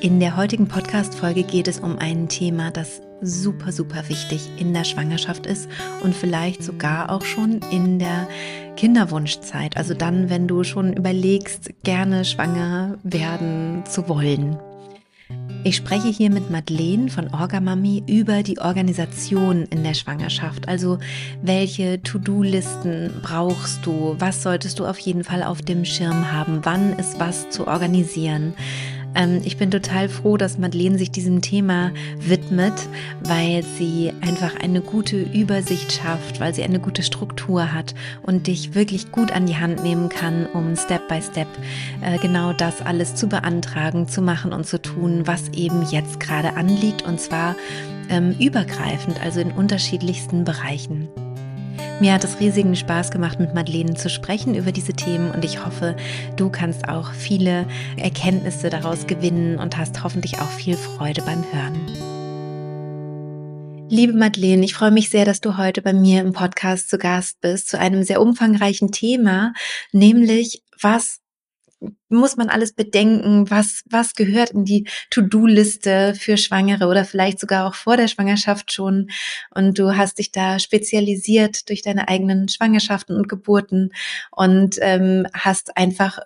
In der heutigen Podcast-Folge geht es um ein Thema, das super, super wichtig in der Schwangerschaft ist und vielleicht sogar auch schon in der Kinderwunschzeit. Also dann, wenn du schon überlegst, gerne schwanger werden zu wollen. Ich spreche hier mit Madeleine von Orgamami über die Organisation in der Schwangerschaft. Also welche To-Do-Listen brauchst du? Was solltest du auf jeden Fall auf dem Schirm haben? Wann ist was zu organisieren? Ähm, ich bin total froh, dass Madeleine sich diesem Thema widmet, weil sie einfach eine gute Übersicht schafft, weil sie eine gute Struktur hat und dich wirklich gut an die Hand nehmen kann, um Step by Step äh, genau das alles zu beantragen, zu machen und zu tun, was eben jetzt gerade anliegt und zwar ähm, übergreifend, also in unterschiedlichsten Bereichen. Mir hat es riesigen Spaß gemacht, mit Madeleine zu sprechen über diese Themen und ich hoffe, du kannst auch viele Erkenntnisse daraus gewinnen und hast hoffentlich auch viel Freude beim Hören. Liebe Madeleine, ich freue mich sehr, dass du heute bei mir im Podcast zu Gast bist, zu einem sehr umfangreichen Thema, nämlich was muss man alles bedenken, was, was gehört in die To-Do-Liste für Schwangere oder vielleicht sogar auch vor der Schwangerschaft schon. Und du hast dich da spezialisiert durch deine eigenen Schwangerschaften und Geburten und ähm, hast einfach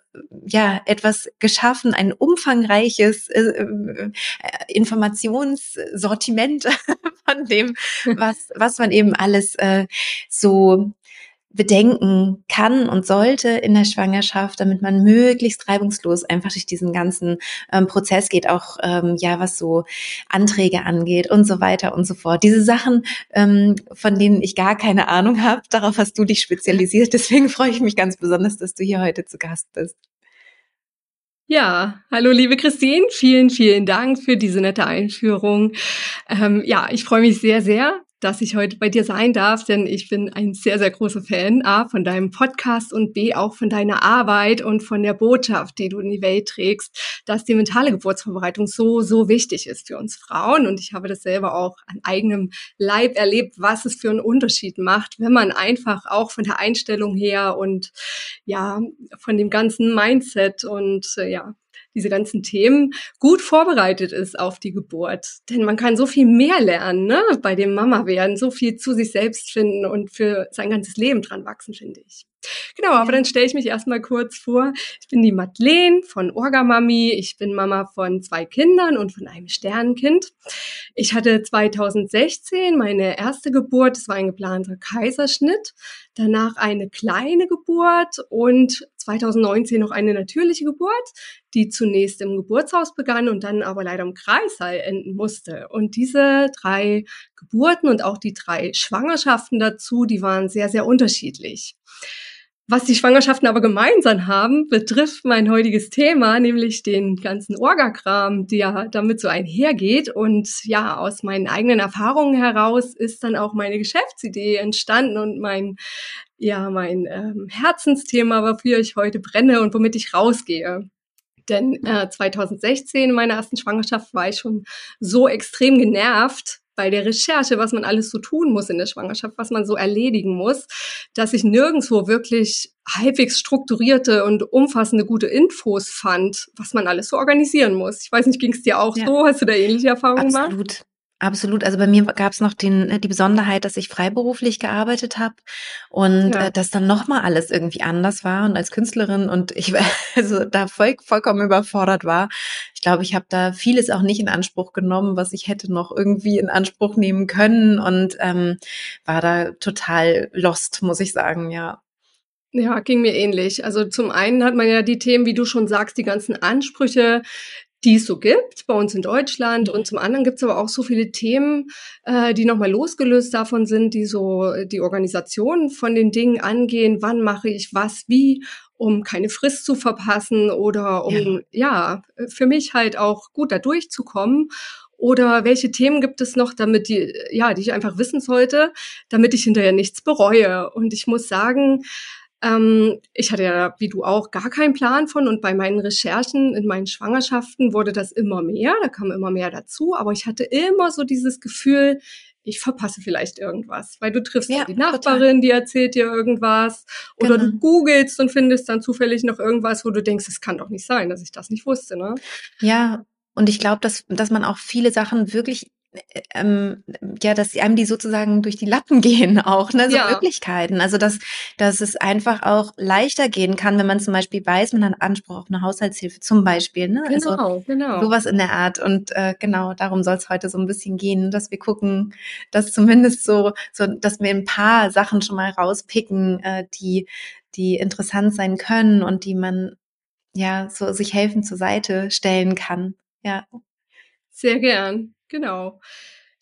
ja etwas geschaffen, ein umfangreiches äh, äh, Informationssortiment von dem, was, was man eben alles äh, so bedenken kann und sollte in der Schwangerschaft, damit man möglichst reibungslos einfach durch diesen ganzen ähm, Prozess geht, auch ähm, ja, was so Anträge angeht und so weiter und so fort. Diese Sachen, ähm, von denen ich gar keine Ahnung habe, darauf hast du dich spezialisiert. Deswegen freue ich mich ganz besonders, dass du hier heute zu Gast bist. Ja, hallo liebe Christine, vielen, vielen Dank für diese nette Einführung. Ähm, ja, ich freue mich sehr, sehr, dass ich heute bei dir sein darf, denn ich bin ein sehr, sehr großer Fan A von deinem Podcast und B auch von deiner Arbeit und von der Botschaft, die du in die Welt trägst, dass die mentale Geburtsvorbereitung so, so wichtig ist für uns Frauen. Und ich habe das selber auch an eigenem Leib erlebt, was es für einen Unterschied macht, wenn man einfach auch von der Einstellung her und ja, von dem ganzen Mindset und äh, ja, diese ganzen Themen gut vorbereitet ist auf die Geburt. Denn man kann so viel mehr lernen, ne, bei dem Mama werden, so viel zu sich selbst finden und für sein ganzes Leben dran wachsen, finde ich. Genau, aber dann stelle ich mich erstmal kurz vor. Ich bin die Madeleine von Orgamami. Ich bin Mama von zwei Kindern und von einem Sternenkind. Ich hatte 2016 meine erste Geburt. Es war ein geplanter Kaiserschnitt. Danach eine kleine Geburt und 2019 noch eine natürliche Geburt, die zunächst im Geburtshaus begann und dann aber leider im Kreissaal enden musste. Und diese drei Geburten und auch die drei Schwangerschaften dazu, die waren sehr, sehr unterschiedlich. Was die Schwangerschaften aber gemeinsam haben, betrifft mein heutiges Thema, nämlich den ganzen Orgakram, der damit so einhergeht. Und ja, aus meinen eigenen Erfahrungen heraus ist dann auch meine Geschäftsidee entstanden und mein, ja, mein ähm, Herzensthema, wofür ich heute brenne und womit ich rausgehe. Denn äh, 2016 in meiner ersten Schwangerschaft war ich schon so extrem genervt, bei der Recherche, was man alles so tun muss in der Schwangerschaft, was man so erledigen muss, dass ich nirgendwo wirklich halbwegs strukturierte und umfassende gute Infos fand, was man alles so organisieren muss. Ich weiß nicht, ging es dir auch ja. so? Hast du da ähnliche Erfahrungen gemacht? Absolut. Absolut. Also bei mir gab es noch den, äh, die Besonderheit, dass ich freiberuflich gearbeitet habe und ja. äh, dass dann nochmal alles irgendwie anders war und als Künstlerin und ich also da voll, vollkommen überfordert war. Ich glaube, ich habe da vieles auch nicht in Anspruch genommen, was ich hätte noch irgendwie in Anspruch nehmen können und ähm, war da total lost, muss ich sagen, ja. Ja, ging mir ähnlich. Also zum einen hat man ja die Themen, wie du schon sagst, die ganzen Ansprüche, die es so gibt bei uns in Deutschland. Und zum anderen gibt es aber auch so viele Themen, äh, die nochmal losgelöst davon sind, die so die Organisation von den Dingen angehen. Wann mache ich was, wie, um keine Frist zu verpassen oder um, ja, ja für mich halt auch gut da durchzukommen. Oder welche Themen gibt es noch, damit die, ja, die ich einfach wissen sollte, damit ich hinterher nichts bereue. Und ich muss sagen, Ähm, ich hatte ja, wie du auch, gar keinen Plan von und bei meinen Recherchen in meinen Schwangerschaften wurde das immer mehr, da kam immer mehr dazu, aber ich hatte immer so dieses Gefühl, ich verpasse vielleicht irgendwas, weil du triffst ja, die Nachbarin, total. die erzählt dir irgendwas oder genau. du googelst und findest dann zufällig noch irgendwas, wo du denkst, es kann doch nicht sein, dass ich das nicht wusste, ne? Ja, und ich glaube, dass, dass man auch viele Sachen wirklich ähm, ja, dass einem die sozusagen durch die Lappen gehen auch, ne, so ja. Möglichkeiten. Also dass, dass es einfach auch leichter gehen kann, wenn man zum Beispiel weiß, man hat Anspruch auf eine Haushaltshilfe zum Beispiel, ne? Also genau, also genau. Sowas in der Art. Und äh, genau, darum soll es heute so ein bisschen gehen, dass wir gucken, dass zumindest so, so, dass wir ein paar Sachen schon mal rauspicken, äh, die, die interessant sein können und die man ja so sich helfen zur Seite stellen kann. Ja. Sehr gern. Genau.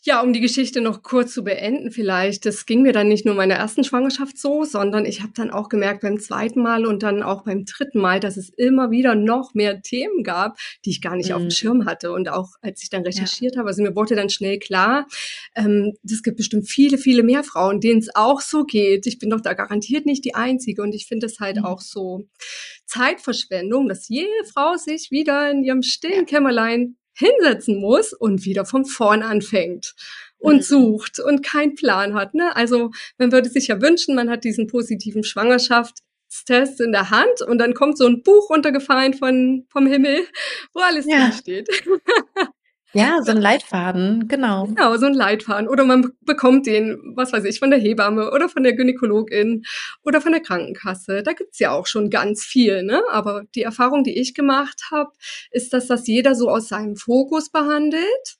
Ja, um die Geschichte noch kurz zu beenden vielleicht. Das ging mir dann nicht nur in meiner ersten Schwangerschaft so, sondern ich habe dann auch gemerkt beim zweiten Mal und dann auch beim dritten Mal, dass es immer wieder noch mehr Themen gab, die ich gar nicht mhm. auf dem mhm. Schirm hatte. Und auch als ich dann recherchiert ja. habe, also mir wurde dann schnell klar, ähm, es gibt bestimmt viele, viele mehr Frauen, denen es auch so geht. Ich bin doch da garantiert nicht die Einzige. Und ich finde es halt mhm. auch so Zeitverschwendung, dass jede Frau sich wieder in ihrem stillen Kämmerlein hinsetzen muss und wieder von vorn anfängt und mhm. sucht und keinen Plan hat. Ne? Also man würde sich ja wünschen, man hat diesen positiven Schwangerschaftstest in der Hand und dann kommt so ein Buch runtergefallen von, vom Himmel, wo alles ja. drin steht. Ja, so ein Leitfaden, genau. Genau, so ein Leitfaden. Oder man bekommt den, was weiß ich, von der Hebamme oder von der Gynäkologin oder von der Krankenkasse. Da gibt's ja auch schon ganz viel, ne? Aber die Erfahrung, die ich gemacht habe, ist, dass das jeder so aus seinem Fokus behandelt.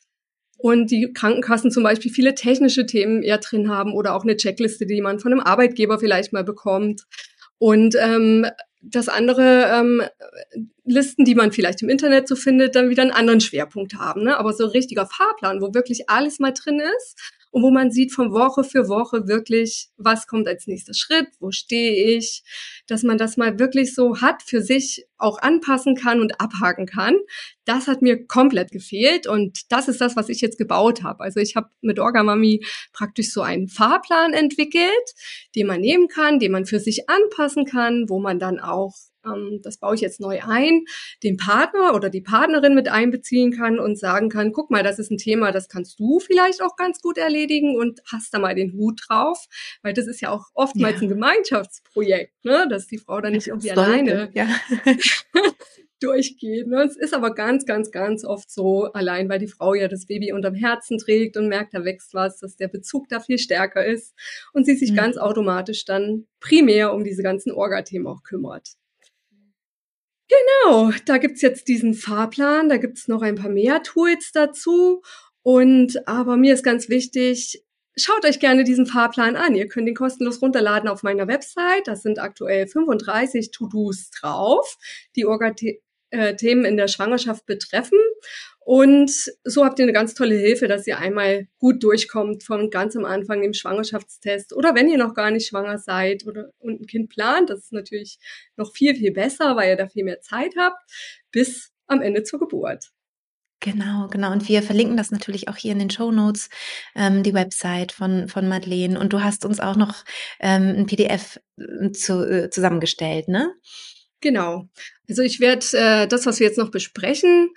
Und die Krankenkassen zum Beispiel viele technische Themen eher drin haben oder auch eine Checkliste, die man von einem Arbeitgeber vielleicht mal bekommt. Und ähm, das andere ähm, Listen, die man vielleicht im Internet so findet, dann wieder einen anderen Schwerpunkt haben. Ne? Aber so ein richtiger Fahrplan, wo wirklich alles mal drin ist und wo man sieht von Woche für Woche wirklich, was kommt als nächster Schritt, wo stehe ich, dass man das mal wirklich so hat, für sich auch anpassen kann und abhaken kann. Das hat mir komplett gefehlt und das ist das, was ich jetzt gebaut habe. Also ich habe mit Orgamami praktisch so einen Fahrplan entwickelt, den man nehmen kann, den man für sich anpassen kann, wo man dann auch ähm, das baue ich jetzt neu ein, den Partner oder die Partnerin mit einbeziehen kann und sagen kann, guck mal, das ist ein Thema, das kannst du vielleicht auch ganz gut erledigen und hast da mal den Hut drauf, weil das ist ja auch oftmals ja. ein Gemeinschaftsprojekt, ne? Dass die Frau dann nicht irgendwie alleine ja. durchgeht. Ne? Es ist aber ganz, ganz, ganz oft so, allein weil die Frau ja das Baby unterm Herzen trägt und merkt, da wächst was, dass der Bezug da viel stärker ist und sie sich mhm. ganz automatisch dann primär um diese ganzen Orga-Themen auch kümmert. Genau, da gibt's jetzt diesen Fahrplan, da gibt's noch ein paar mehr Tools dazu. Und aber mir ist ganz wichtig, schaut euch gerne diesen Fahrplan an. Ihr könnt ihn kostenlos runterladen auf meiner Website. Das sind aktuell 35 To-Dos drauf, die Orga-Themen in der Schwangerschaft betreffen. Und so habt ihr eine ganz tolle Hilfe, dass ihr einmal gut durchkommt von ganz am Anfang im Schwangerschaftstest oder wenn ihr noch gar nicht schwanger seid oder und ein Kind plant, das ist natürlich noch viel, viel besser, weil ihr da viel mehr Zeit habt, bis am Ende zur Geburt. Genau, genau. Und wir verlinken das natürlich auch hier in den Show Notes, ähm, die Website von, von Madeleine. Und du hast uns auch noch ähm, ein PDF äh, zu, äh, zusammengestellt, ne? Genau. Also ich werde äh, das, was wir jetzt noch besprechen,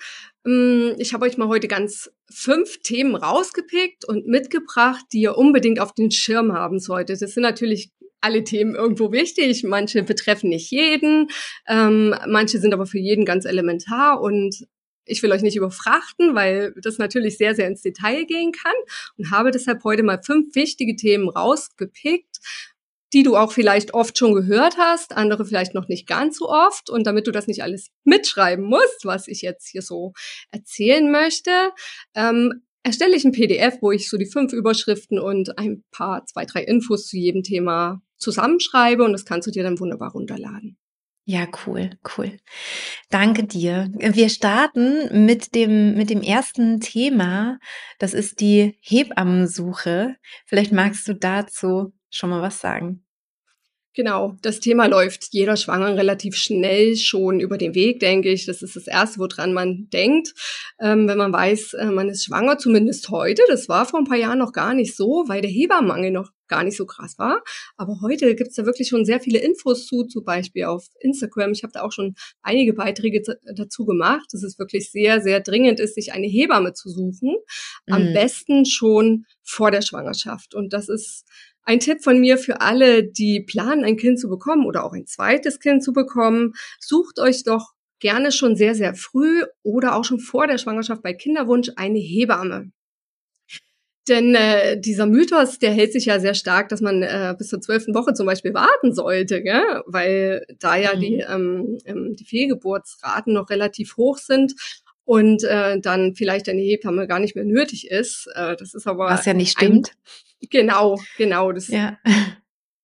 ähm, ich habe euch mal heute ganz fünf Themen rausgepickt und mitgebracht, die ihr unbedingt auf den Schirm haben solltet. Das sind natürlich alle Themen irgendwo wichtig. Manche betreffen nicht jeden, ähm, manche sind aber für jeden ganz elementar und ich will euch nicht überfrachten, weil das natürlich sehr, sehr ins Detail gehen kann und habe deshalb heute mal fünf wichtige Themen rausgepickt, die du auch vielleicht oft schon gehört hast, andere vielleicht noch nicht ganz so oft. Und damit du das nicht alles mitschreiben musst, was ich jetzt hier so erzählen möchte, ähm, erstelle ich ein PDF, wo ich so die fünf Überschriften und ein paar, zwei, drei Infos zu jedem Thema zusammenschreibe und das kannst du dir dann wunderbar runterladen. Ja, cool, cool. Danke dir. Wir starten mit dem, mit dem ersten Thema. Das ist die Hebammensuche. Vielleicht magst du dazu schon mal was sagen. Genau, das Thema läuft jeder Schwangeren relativ schnell schon über den Weg, denke ich. Das ist das Erste, woran man denkt, ähm, wenn man weiß, äh, man ist schwanger, zumindest heute. Das war vor ein paar Jahren noch gar nicht so, weil der Hebammenmangel noch gar nicht so krass war. Aber heute gibt's da wirklich schon sehr viele Infos zu, zum Beispiel auf Instagram. Ich habe da auch schon einige Beiträge dazu gemacht, dass es wirklich sehr, sehr dringend ist, sich eine Hebamme zu suchen. Am mhm. besten schon vor der Schwangerschaft. Und das ist ein Tipp von mir für alle, die planen, ein Kind zu bekommen oder auch ein zweites Kind zu bekommen. Sucht euch doch gerne schon sehr, sehr früh oder auch schon vor der Schwangerschaft bei Kinderwunsch eine Hebamme. Denn äh, dieser Mythos, der hält sich ja sehr stark, dass man äh, bis zur zwölften Woche zum Beispiel warten sollte, gell? weil da ja mhm. die, ähm, ähm, die Fehlgeburtsraten noch relativ hoch sind und äh, dann vielleicht eine Hebamme gar nicht mehr nötig ist. Äh, das ist aber was ja nicht stimmt. Ein, genau, genau. Das, ja.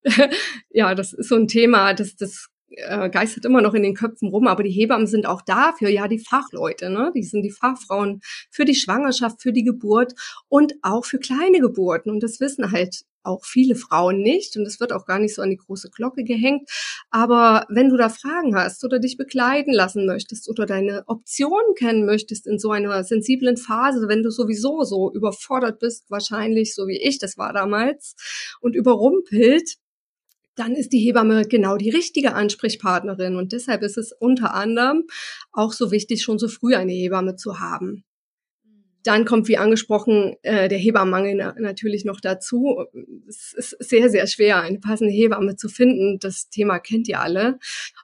ja, das ist so ein Thema, das, das äh, geistert immer noch in den Köpfen rum, aber die Hebammen sind auch dafür ja die Fachleute, ne? Die sind die Fachfrauen für die Schwangerschaft, für die Geburt und auch für kleine Geburten. Und das wissen halt auch viele Frauen nicht und es wird auch gar nicht so an die große Glocke gehängt. Aber wenn du da Fragen hast oder dich begleiten lassen möchtest oder deine Optionen kennen möchtest in so einer sensiblen Phase, wenn du sowieso so überfordert bist, wahrscheinlich so wie ich das war damals und überrumpelt, dann ist die Hebamme genau die richtige Ansprechpartnerin. Und deshalb ist es unter anderem auch so wichtig, schon so früh eine Hebamme zu haben. Dann kommt, wie angesprochen, äh, der Hebammenmangel natürlich noch dazu. Es ist sehr, sehr schwer, eine passende Hebamme zu finden. Das Thema kennt ihr alle.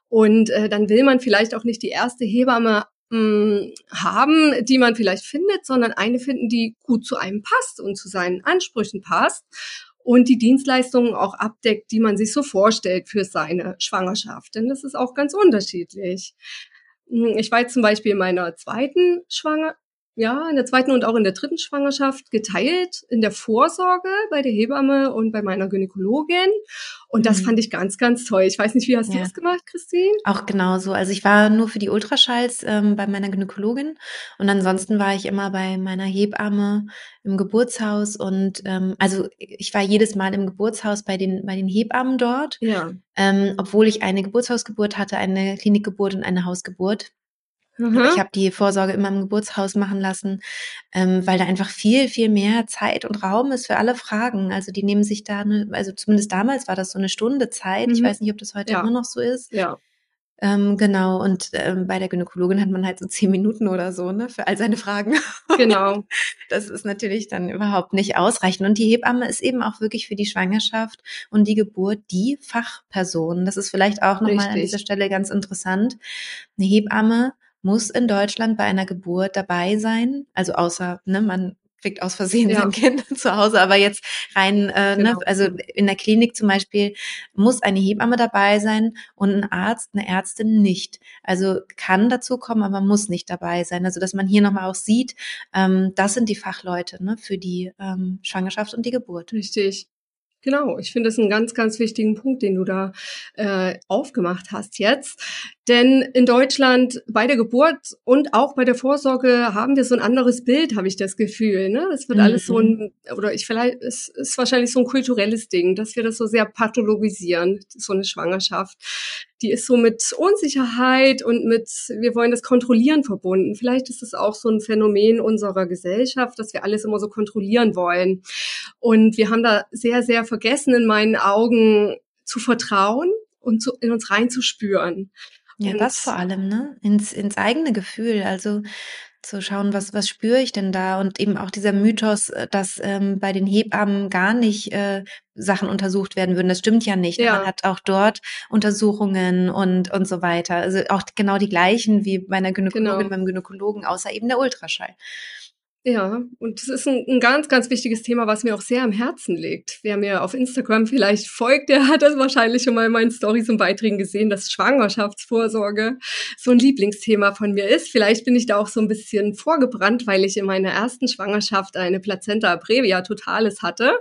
Und äh, dann will man vielleicht auch nicht die erste Hebamme mh, mm, haben, die man vielleicht findet, sondern eine finden, die gut zu einem passt und zu seinen Ansprüchen passt und die Dienstleistungen auch abdeckt, die man sich so vorstellt für seine Schwangerschaft. Denn das ist auch ganz unterschiedlich. Hm, ich war jetzt zum Beispiel in meiner zweiten Schwanger ja, in der zweiten und auch in der dritten Schwangerschaft geteilt in der Vorsorge bei der Hebamme und bei meiner Gynäkologin. Und das mhm. fand ich ganz, ganz toll. Ich weiß nicht, wie hast ja. du das gemacht, Christine? Auch genauso. Also ich war nur für die Ultraschalls ähm, bei meiner Gynäkologin und ansonsten war ich immer bei meiner Hebamme im Geburtshaus und ähm, also ich war jedes Mal im Geburtshaus bei den bei den Hebammen dort. Ja. Ähm, obwohl ich eine Geburtshausgeburt hatte, eine Klinikgeburt und eine Hausgeburt. Mhm. Ich habe die Vorsorge immer im Geburtshaus machen lassen, ähm, weil da einfach viel, viel mehr Zeit und Raum ist für alle Fragen. Also die nehmen sich da, eine, also zumindest damals war das so eine Stunde Zeit. Mhm. Ich weiß nicht, ob das heute ja. immer noch so ist. Ja. Ähm, genau, und ähm, bei der Gynäkologin hat man halt so zehn Minuten oder so, ne, für all seine Fragen. Genau. das ist natürlich dann überhaupt nicht ausreichend. Und die Hebamme ist eben auch wirklich für die Schwangerschaft und die Geburt die Fachperson. Das ist vielleicht auch nochmal an dieser Stelle ganz interessant. Eine Hebamme muss in Deutschland bei einer Geburt dabei sein. Also außer, ne, man kriegt aus Versehen ja. sein Kind zu Hause, aber jetzt rein, äh, ne, genau. ne, also in der Klinik zum Beispiel muss eine Hebamme dabei sein und ein Arzt, eine Ärztin nicht. Also kann dazu kommen, aber muss nicht dabei sein. Also dass man hier nochmal auch sieht, ähm, das sind die Fachleute ne, für die ähm, Schwangerschaft und die Geburt. Richtig. Genau, ich finde es einen ganz, ganz wichtigen Punkt, den du da äh, aufgemacht hast jetzt. Denn in Deutschland bei der Geburt und auch bei der Vorsorge haben wir so ein anderes Bild, habe ich das Gefühl. Ne? Das wird mhm. alles so ein, oder ich vielleicht, es ist wahrscheinlich so ein kulturelles Ding, dass wir das so sehr pathologisieren, so eine Schwangerschaft. Die ist so mit Unsicherheit und mit, wir wollen das kontrollieren verbunden. Vielleicht ist es auch so ein Phänomen unserer Gesellschaft, dass wir alles immer so kontrollieren wollen. Und wir haben da sehr, sehr vergessen, in meinen Augen zu vertrauen und zu, in uns reinzuspüren. Ja, und das vor allem, ne? Ins, ins eigene Gefühl. Also zu schauen, was, was spüre ich denn da? Und eben auch dieser Mythos, äh, dass ähm, bei den Hebammen gar nicht äh, Sachen untersucht werden würden. Das stimmt ja nicht. Ja. Man hat auch dort Untersuchungen und, und so weiter. Also auch genau die gleichen wie bei einer Gynäkologin, genau. beim Gynäkologen, außer eben der Ultraschall. Ja, und das ist ein, ein, ganz, ganz wichtiges Thema, was mir auch sehr am Herzen liegt. Wer mir auf Instagram vielleicht folgt, der hat das wahrscheinlich schon mal in meinen Stories und Beiträgen gesehen, dass Schwangerschaftsvorsorge so ein Lieblingsthema von mir ist. Vielleicht bin ich da auch so ein bisschen vorgebrannt, weil ich in meiner ersten Schwangerschaft eine Plazenta previa totalis hatte.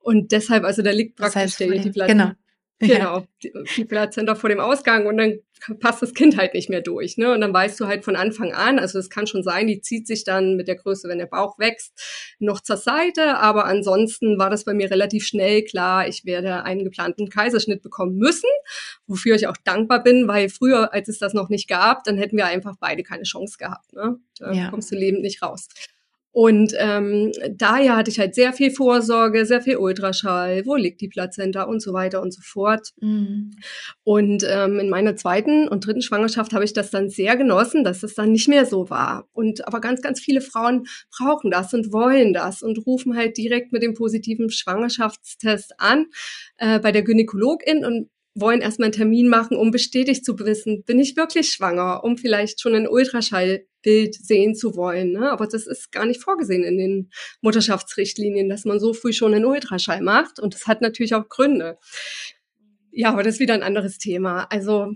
Und deshalb, also da liegt praktisch das heißt, die, die Plazenta. Genau Genau, die, die Plazenta vor dem Ausgang und dann passt das Kind halt nicht mehr durch. Ne? Und dann weißt du halt von Anfang an, also es kann schon sein, die zieht sich dann mit der Größe, wenn der Bauch wächst, noch zur Seite. Aber ansonsten war das bei mir relativ schnell klar, ich werde einen geplanten Kaiserschnitt bekommen müssen, wofür ich auch dankbar bin, weil früher, als es das noch nicht gab, dann hätten wir einfach beide keine Chance gehabt. Ne? Da ja. kommst du lebend nicht raus. Und ähm, daher hatte ich halt sehr viel Vorsorge, sehr viel Ultraschall, wo liegt die Plazenta und so weiter und so fort. Mhm. Und ähm, in meiner zweiten und dritten Schwangerschaft habe ich das dann sehr genossen, dass es dann nicht mehr so war. Und aber ganz, ganz viele Frauen brauchen das und wollen das und rufen halt direkt mit dem positiven Schwangerschaftstest an äh, bei der Gynäkologin und wollen erstmal einen Termin machen, um bestätigt zu wissen, bin ich wirklich schwanger, um vielleicht schon ein Ultraschallbild sehen zu wollen. Ne? Aber das ist gar nicht vorgesehen in den Mutterschaftsrichtlinien, dass man so früh schon einen Ultraschall macht. Und das hat natürlich auch Gründe. Ja, aber das ist wieder ein anderes Thema. Also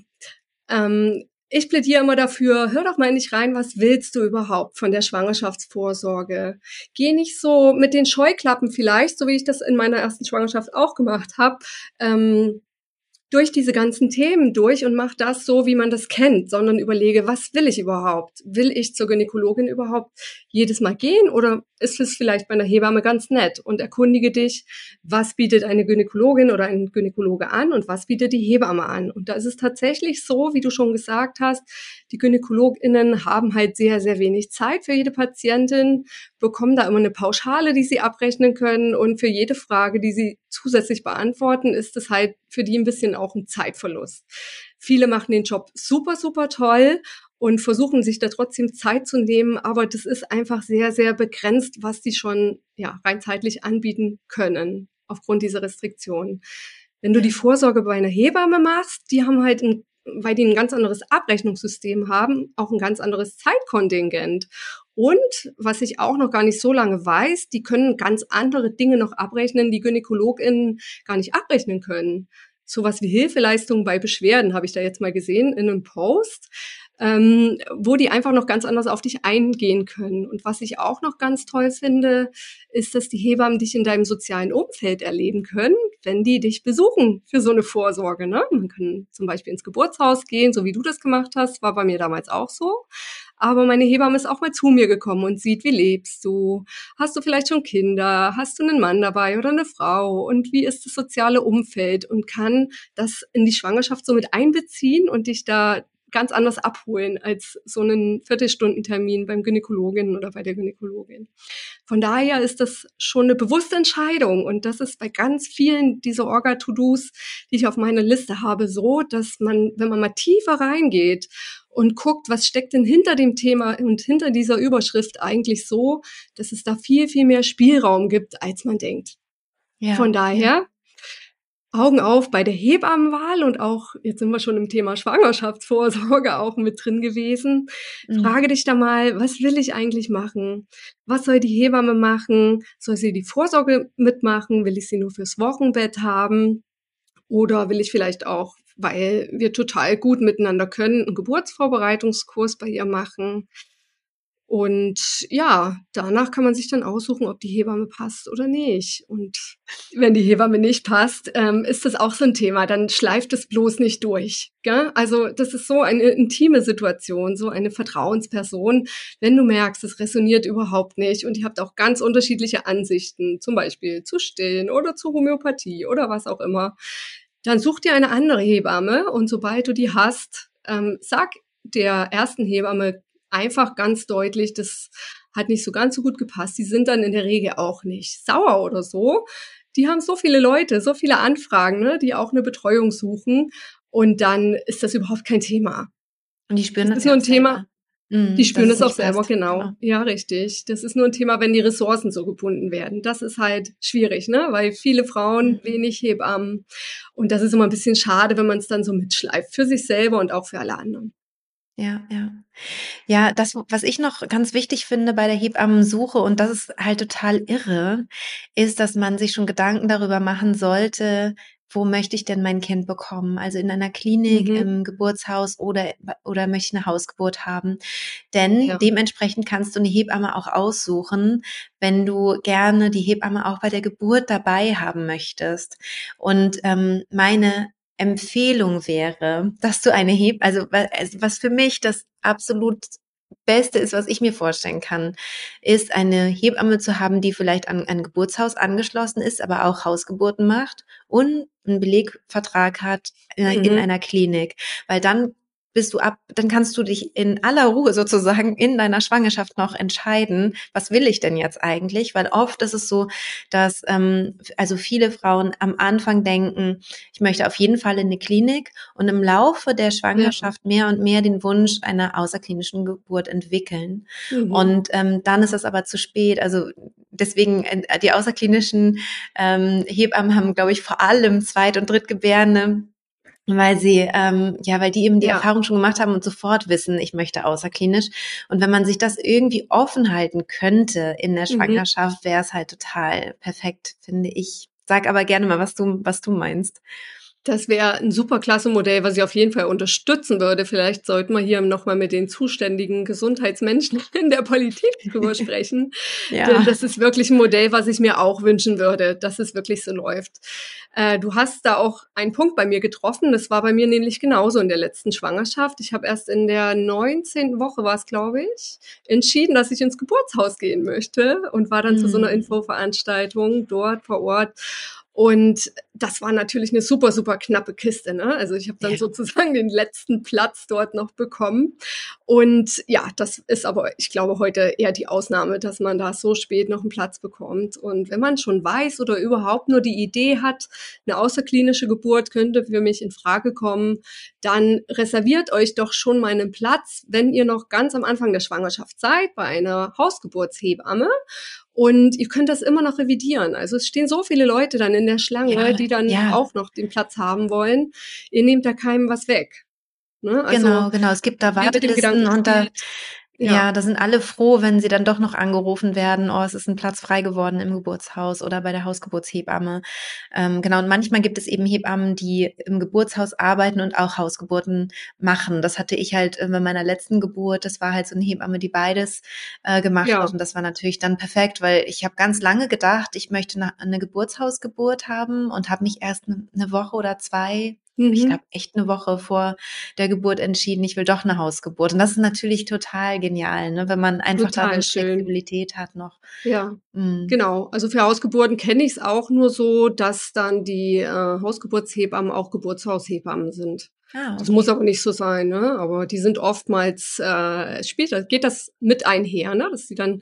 ähm, ich plädiere immer dafür, hör doch mal nicht rein, was willst du überhaupt von der Schwangerschaftsvorsorge? Geh nicht so mit den Scheuklappen vielleicht, so wie ich das in meiner ersten Schwangerschaft auch gemacht habe. Ähm, durch diese ganzen Themen durch und mach das so, wie man das kennt, sondern überlege, was will ich überhaupt? Will ich zur Gynäkologin überhaupt jedes Mal gehen oder ist es vielleicht bei einer Hebamme ganz nett? Und erkundige dich, was bietet eine Gynäkologin oder ein Gynäkologe an und was bietet die Hebamme an? Und da ist es tatsächlich so, wie du schon gesagt hast, die GynäkologInnen haben halt sehr, sehr wenig Zeit für jede Patientin, bekommen da immer eine Pauschale, die sie abrechnen können und für jede Frage, die sie zusätzlich beantworten, ist es halt für die ein bisschen auch ein Zeitverlust. Viele machen den Job super, super toll und versuchen sich da trotzdem Zeit zu nehmen, aber das ist einfach sehr, sehr begrenzt, was die schon ja, rein zeitlich anbieten können aufgrund dieser Restriktionen. Wenn du die Vorsorge bei einer Hebamme machst, die haben halt ein weil die ein ganz anderes Abrechnungssystem haben, auch ein ganz anderes Zeitkontingent. Und was ich auch noch gar nicht so lange weiß, die können ganz andere Dinge noch abrechnen, die GynäkologInnen gar nicht abrechnen können. Sowas wie Hilfeleistungen bei Beschwerden habe ich da jetzt mal gesehen in einem Post ähm, wo die einfach noch ganz anders auf dich eingehen können. Und was ich auch noch ganz toll finde, ist, dass die Hebammen dich in deinem sozialen Umfeld erleben können, wenn die dich besuchen für so eine Vorsorge. Ne? Man kann zum Beispiel ins Geburtshaus gehen, so wie du das gemacht hast, war bei mir damals auch so. Aber meine Hebamme ist auch mal zu mir gekommen und sieht, wie lebst du? Hast du vielleicht schon Kinder? Hast du einen Mann dabei oder eine Frau? Und wie ist das soziale Umfeld? Und kann das in die Schwangerschaft so mit einbeziehen und dich da ganz anders abholen als so einen Viertelstundentermin beim Gynäkologin oder bei der Gynäkologin. Von daher ist das schon eine bewusste Entscheidung und das ist bei ganz vielen dieser Orga-To-Dos, die ich auf meiner Liste habe, so, dass man, wenn man mal tiefer reingeht und guckt, was steckt denn hinter dem Thema und hinter dieser Überschrift eigentlich so, dass es da viel, viel mehr Spielraum gibt, als man denkt. Ja. Von daher Augen auf bei der Hebammenwahl und auch, jetzt sind wir schon im Thema Schwangerschaftsvorsorge auch mit drin gewesen. Mhm. Frage dich da mal, was will ich eigentlich machen? Was soll die Hebamme machen? Soll sie die Vorsorge mitmachen? Will ich sie nur fürs Wochenbett haben? Oder will ich vielleicht auch, weil wir total gut miteinander können, einen Geburtsvorbereitungskurs bei ihr machen? Und ja, danach kann man sich dann aussuchen, ob die Hebamme passt oder nicht. Und wenn die Hebamme nicht passt, ähm, ist das auch so ein Thema. Dann schleift es bloß nicht durch. Gell? Also das ist so eine intime Situation, so eine Vertrauensperson. Wenn du merkst, es resoniert überhaupt nicht und ihr habt auch ganz unterschiedliche Ansichten, zum Beispiel zu Stillen oder zu Homöopathie oder was auch immer, dann such dir eine andere Hebamme und sobald du die hast, ähm, sag der ersten Hebamme einfach ganz deutlich, das hat nicht so ganz so gut gepasst. Die sind dann in der Regel auch nicht sauer oder so. Die haben so viele Leute, so viele Anfragen, ne, die auch eine Betreuung suchen. Und dann ist das überhaupt kein Thema. Und die spüren das, das ist nur ein Thema. Mhm, die spüren es auch selber, genau. genau. Ja, richtig. Das ist nur ein Thema, wenn die Ressourcen so gebunden werden. Das ist halt schwierig, ne? Weil viele Frauen, mhm. wenig Hebammen. Und das ist immer ein bisschen schade, wenn man es dann so mitschleift. Für sich selber und auch für alle anderen. Ja, ja. Ja, das, was ich noch ganz wichtig finde bei der Hebammensuche, und das ist halt total irre, ist, dass man sich schon Gedanken darüber machen sollte, wo möchte ich denn mein Kind bekommen? Also in einer Klinik, mhm. im Geburtshaus oder, oder möchte ich eine Hausgeburt haben? Denn ja. dementsprechend kannst du eine Hebamme auch aussuchen, wenn du gerne die Hebamme auch bei der Geburt dabei haben möchtest. Und ähm, meine Empfehlung wäre, dass du eine Heb, also, also was für mich das absolut Beste ist, was ich mir vorstellen kann, ist eine Hebamme zu haben, die vielleicht an ein Geburtshaus angeschlossen ist, aber auch Hausgeburten macht und einen Belegvertrag hat in, mhm. in einer Klinik, weil dann bist du ab, dann kannst du dich in aller Ruhe sozusagen in deiner Schwangerschaft noch entscheiden, was will ich denn jetzt eigentlich? Weil oft ist es so, dass ähm, also viele Frauen am Anfang denken, ich möchte auf jeden Fall in eine Klinik und im Laufe der Schwangerschaft ja. mehr und mehr den Wunsch einer außerklinischen Geburt entwickeln. Mhm. Und ähm, dann ist es aber zu spät. Also deswegen äh, die außerklinischen ähm, Hebammen haben, glaube ich, vor allem Zweit- und Drittgebärende weil sie, ähm, ja, weil die eben die ja. Erfahrung schon gemacht haben und sofort wissen, ich möchte außerklinisch. Und wenn man sich das irgendwie offen halten könnte in der mhm. Schwangerschaft, wäre es halt total perfekt, finde ich. Sag aber gerne mal, was du, was du meinst. Das wäre ein super klasse Modell, was ich auf jeden Fall unterstützen würde. Vielleicht sollten wir hier nochmal mit den zuständigen Gesundheitsmenschen in der Politik drüber sprechen. ja. Denn das ist wirklich ein Modell, was ich mir auch wünschen würde, dass es wirklich so läuft. Äh, du hast da auch einen Punkt bei mir getroffen. Das war bei mir nämlich genauso in der letzten Schwangerschaft. Ich habe erst in der 19. Woche, war es glaube ich, entschieden, dass ich ins Geburtshaus gehen möchte und war dann mhm. zu so einer mhm. Infoveranstaltung dort vor Ort. Und das war natürlich eine super, super knappe Kiste. Ne? Also ich habe dann ja. sozusagen den letzten Platz dort noch bekommen. Und ja, das ist aber, ich glaube, heute eher die Ausnahme, dass man da so spät noch einen Platz bekommt. Und wenn man schon weiß oder überhaupt nur die Idee hat, eine außerklinische Geburt könnte für mich in Frage kommen, dann reserviert euch doch schon mal einen Platz, wenn ihr noch ganz am Anfang der Schwangerschaft seid, bei einer Hausgeburtshebamme und ihr könnt das immer noch revidieren. Also es stehen so viele Leute dann in der Schlange, ja, die dann ja. auch noch den Platz haben wollen. Ihr nehmt da keinem was weg. Ne? Also, genau, genau. Es gibt da Wartelisten und da, ja. ja, da sind alle froh, wenn sie dann doch noch angerufen werden, oh, es ist ein Platz frei geworden im Geburtshaus oder bei der Hausgeburtshebamme. Ähm, genau, und manchmal gibt es eben Hebammen, die im Geburtshaus arbeiten und auch Hausgeburten machen. Das hatte ich halt äh, bei meiner letzten Geburt, das war halt so eine Hebamme, die beides äh, gemacht ja. hat. Und das war natürlich dann perfekt, weil ich habe ganz lange gedacht, ich möchte eine Geburtshausgeburt haben und habe mich erst eine Woche oder zwei Mhm. Ich habe echt eine Woche vor der Geburt entschieden, ich will doch eine Hausgeburt. Und das ist natürlich total genial, ne? wenn man einfach total da eine Flexibilität hat noch. Ja, mhm. genau. Also für Hausgeburten kenne ich es auch nur so, dass dann die äh, Hausgeburtshebammen auch Geburtshaushebammen sind. Ah, okay. Das muss aber nicht so sein, ne? Aber die sind oftmals äh, später geht das mit einher, ne? Dass sie dann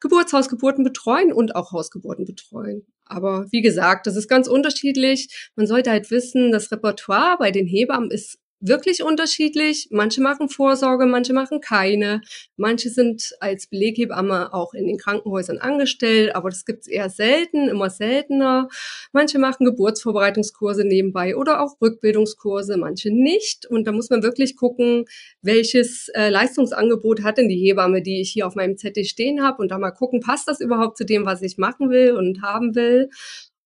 Geburtshausgeburten betreuen und auch Hausgeburten betreuen. Aber wie gesagt, das ist ganz unterschiedlich. Man sollte halt wissen, das Repertoire bei den Hebammen ist wirklich unterschiedlich. Manche machen Vorsorge, manche machen keine. Manche sind als Beleghebamme auch in den Krankenhäusern angestellt, aber das gibt's eher selten, immer seltener. Manche machen Geburtsvorbereitungskurse nebenbei oder auch Rückbildungskurse, manche nicht. Und da muss man wirklich gucken, welches äh, Leistungsangebot hat denn die Hebamme, die ich hier auf meinem Zettel stehen habe und da mal gucken, passt das überhaupt zu dem, was ich machen will und haben will.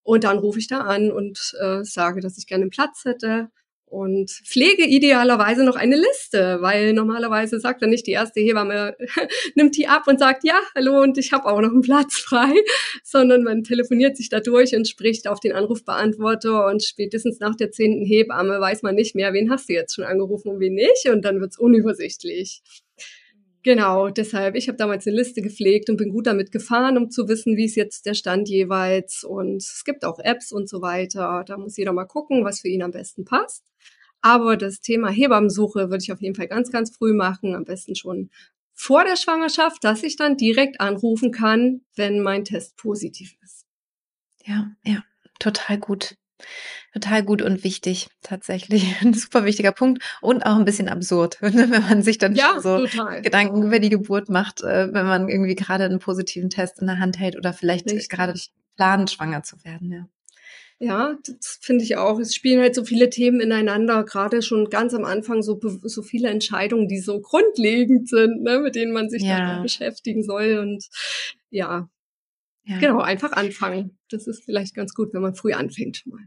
Und dann rufe ich da an und äh, sage, dass ich gerne einen Platz hätte und pflege idealerweise noch eine Liste, weil normalerweise sagt dann nicht die erste Hebamme, nimmt die ab und sagt, ja, hallo und ich habe auch noch einen Platz frei, sondern man telefoniert sich da durch und spricht auf den Anrufbeantworter und spätestens nach der zehnten Hebamme weiß man nicht mehr, wen hast du jetzt schon angerufen und wen nicht und dann wird's unübersichtlich. Genau, deshalb, ich habe damals eine Liste gepflegt und bin gut damit gefahren, um zu wissen, wie ist jetzt der Stand jeweils. Und es gibt auch Apps und so weiter. Da muss jeder mal gucken, was für ihn am besten passt. Aber das Thema Hebammensuche würde ich auf jeden Fall ganz, ganz früh machen, am besten schon vor der Schwangerschaft, dass ich dann direkt anrufen kann, wenn mein Test positiv ist. Ja, ja, total gut. Total gut und wichtig, tatsächlich. Ein super wichtiger Punkt und auch ein bisschen absurd, wenn man sich dann ja, so total. Gedanken über die Geburt macht, äh, wenn man irgendwie gerade einen positiven Test in der Hand hält oder vielleicht Richtig. gerade plant, schwanger zu werden, ja. Ja, das finde ich auch. Es spielen halt so viele Themen ineinander, gerade schon ganz am Anfang so, so viele Entscheidungen, die so grundlegend sind, ne, mit denen man sich ja. dann beschäftigen soll. Und ja, ja, genau, einfach anfangen. Das ist vielleicht ganz gut, wenn man früh anfängt mal.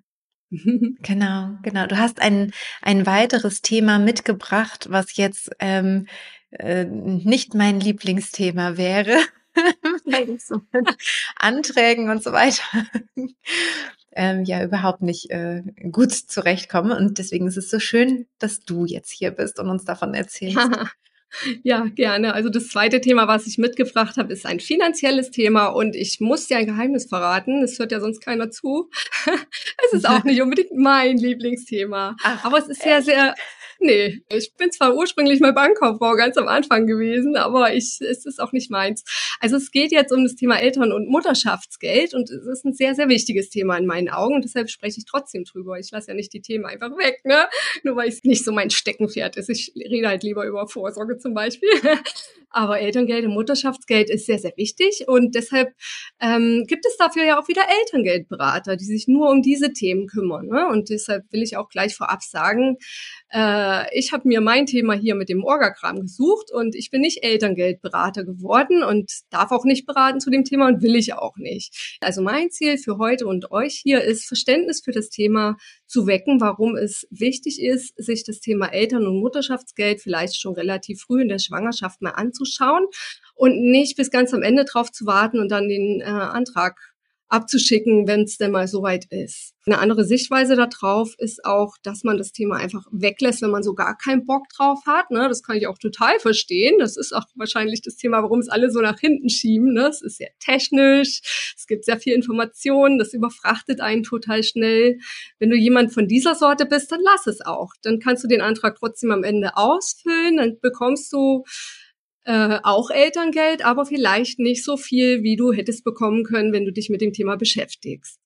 Genau, genau. Du hast ein, ein weiteres Thema mitgebracht, was jetzt ähm, äh, nicht mein Lieblingsthema wäre. Anträgen und so weiter. ähm, ja, überhaupt nicht äh, gut zurechtkomme. Und deswegen ist es so schön, dass du jetzt hier bist und uns davon erzählst. Ja, gerne. Also das zweite Thema, was ich mitgebracht habe, ist ein finanzielles Thema und ich muss dir ein Geheimnis verraten. Es hört ja sonst keiner zu. es ist auch nicht unbedingt mein Lieblingsthema. Ach, aber es ist sehr, sehr, Nee, ich bin zwar ursprünglich mal Bankkauffrau ganz am Anfang gewesen, aber ich, es ist auch nicht meins. Also es geht jetzt um das Thema Eltern- und Mutterschaftsgeld und es ist ein sehr, sehr wichtiges Thema in meinen Augen und deshalb spreche ich trotzdem drüber. Ich lasse ja nicht die Themen einfach weg, ne? Nur weil es nicht so mein Steckenpferd ist. Ich rede halt lieber über Vorsorge zum Beispiel. Aber Elterngeld und Mutterschaftsgeld ist sehr, sehr wichtig und deshalb ähm, gibt es dafür ja auch wieder Elterngeldberater, die sich nur um diese Themen kümmern. Ne? Und deshalb will ich auch gleich vorab sagen, äh, ich habe mir mein Thema hier mit dem Orgakram gesucht und ich bin nicht Elterngeldberater geworden und darf auch nicht beraten zu dem Thema und will ich auch nicht. Also mein Ziel für heute und euch hier ist Verständnis für das Thema zu wecken, warum es wichtig ist, sich das Thema Eltern- und Mutterschaftsgeld vielleicht schon relativ früh in der Schwangerschaft mal anzuschauen und nicht bis ganz am Ende drauf zu warten und dann den äh, Antrag abzuschicken, wenn es denn mal soweit ist. Eine andere Sichtweise darauf ist auch, dass man das Thema einfach weglässt, wenn man so gar keinen Bock drauf hat. Ne? Das kann ich auch total verstehen. Das ist auch wahrscheinlich das Thema, warum es alle so nach hinten schieben. Ne? Es ist sehr technisch, es gibt sehr viel Information, das überfrachtet einen total schnell. Wenn du jemand von dieser Sorte bist, dann lass es auch. Dann kannst du den Antrag trotzdem am Ende ausfüllen, dann bekommst du äh, auch Elterngeld, aber vielleicht nicht so viel, wie du hättest bekommen können, wenn du dich mit dem Thema beschäftigst.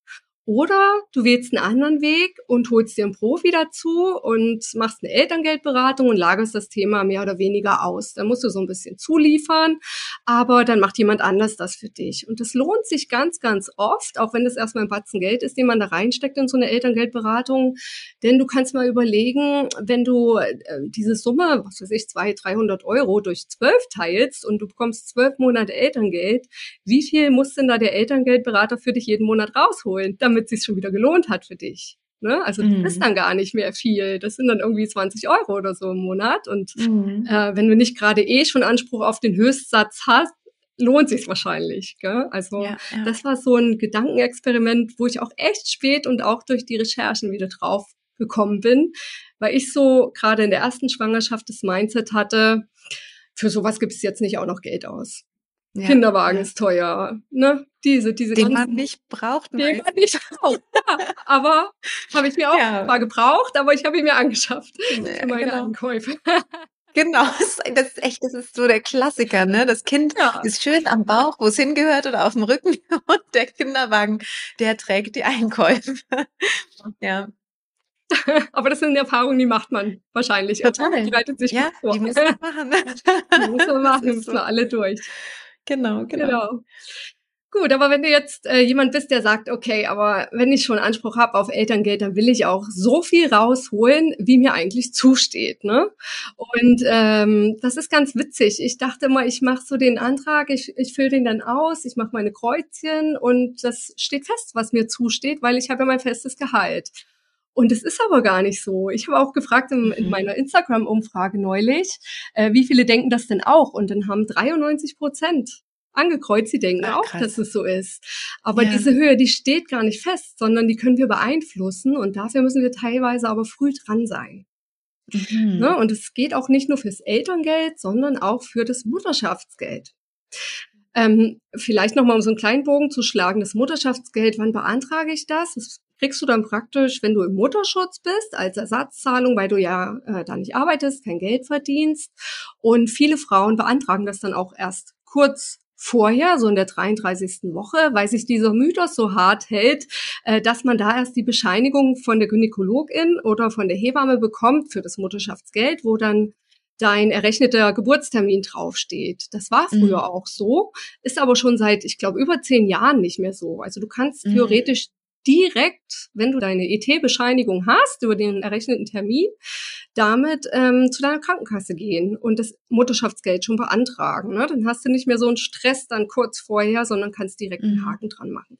Oder du wählst einen anderen Weg und holst dir einen Profi dazu und machst eine Elterngeldberatung und lagerst das Thema mehr oder weniger aus. Da musst du so ein bisschen zuliefern, aber dann macht jemand anders das für dich. Und das lohnt sich ganz, ganz oft, auch wenn das erstmal ein Batzen Geld ist, den man da reinsteckt in so eine Elterngeldberatung. Denn du kannst mal überlegen, wenn du äh, diese Summe, was weiß ich, 200, 300 Euro durch zwölf teilst und du bekommst zwölf Monate Elterngeld, wie viel muss denn da der Elterngeldberater für dich jeden Monat rausholen, damit damit es sich schon wieder gelohnt hat für dich. Ne? Also das ist mhm. dann gar nicht mehr viel. Das sind dann irgendwie 20 Euro oder so im Monat. Und mhm. äh, wenn du nicht gerade eh schon Anspruch auf den Höchstsatz hast, lohnt sich wahrscheinlich. Gell? Also ja, ja. das war so ein Gedankenexperiment, wo ich auch echt spät und auch durch die Recherchen wieder drauf gekommen bin, weil ich so gerade in der ersten Schwangerschaft das Mindset hatte, für sowas gibt es jetzt nicht auch noch Geld aus. Ja, Kinderwagen ist teuer, ne? Diese, diese den ganzen, man nicht braucht. Den man nicht braucht. Ja, aber habe ich mir auch ja. mal gebraucht, aber ich habe ihn mir angeschafft für meine genau. Ankäufe. Genau, das ist echt, das ist so der Klassiker, ne? Das Kind ja. ist schön am Bauch, wo es hingehört oder auf dem Rücken und der Kinderwagen, der trägt die Einkäufe. Ja. Aber das sind Erfahrungen, die macht man wahrscheinlich. Total. Die bereitet sich ja, vor. Die muss man machen. die muss man machen, müssen wir alle durch. Genau, genau. genau. Gut, aber wenn du jetzt äh, jemand bist, der sagt, okay, aber wenn ich schon Anspruch habe auf Elterngeld, dann will ich auch so viel rausholen, wie mir eigentlich zusteht. Ne? Und ähm, das ist ganz witzig. Ich dachte mal, ich mache so den Antrag, ich, ich fülle den dann aus, ich mache meine Kreuzchen und das steht fest, was mir zusteht, weil ich habe ja mein festes Gehalt. Und es ist aber gar nicht so. Ich habe auch gefragt in, in mhm. meiner Instagram-Umfrage neulich, äh, wie viele denken das denn auch? Und dann haben 93 Prozent angekreuzt, sie denken Ach, auch, dass es so ist. Aber ja. diese Höhe, die steht gar nicht fest, sondern die können wir beeinflussen und dafür müssen wir teilweise aber früh dran sein. Mhm. Ne? Und es geht auch nicht nur fürs Elterngeld, sondern auch für das Mutterschaftsgeld. Ähm, vielleicht nochmal, um so einen kleinen Bogen zu schlagen, das Mutterschaftsgeld, wann beantrage ich das? Das kriegst du dann praktisch, wenn du im Mutterschutz bist, als Ersatzzahlung, weil du ja äh, da nicht arbeitest, kein Geld verdienst. Und viele Frauen beantragen das dann auch erst kurz vorher, so in der 33. Woche, weil sich dieser Mythos so hart hält, äh, dass man da erst die Bescheinigung von der Gynäkologin oder von der Hebamme bekommt für das Mutterschaftsgeld, wo dann dein errechneter Geburtstermin draufsteht. Das war früher mhm. auch so, ist aber schon seit, ich glaube, über zehn Jahren nicht mehr so. Also du kannst mhm. theoretisch direkt, wenn du deine ET-Bescheinigung hast über den errechneten Termin, damit ähm, zu deiner Krankenkasse gehen und das Mutterschaftsgeld schon beantragen. Ne? Dann hast du nicht mehr so einen Stress dann kurz vorher, sondern kannst direkt einen mhm. Haken dran machen.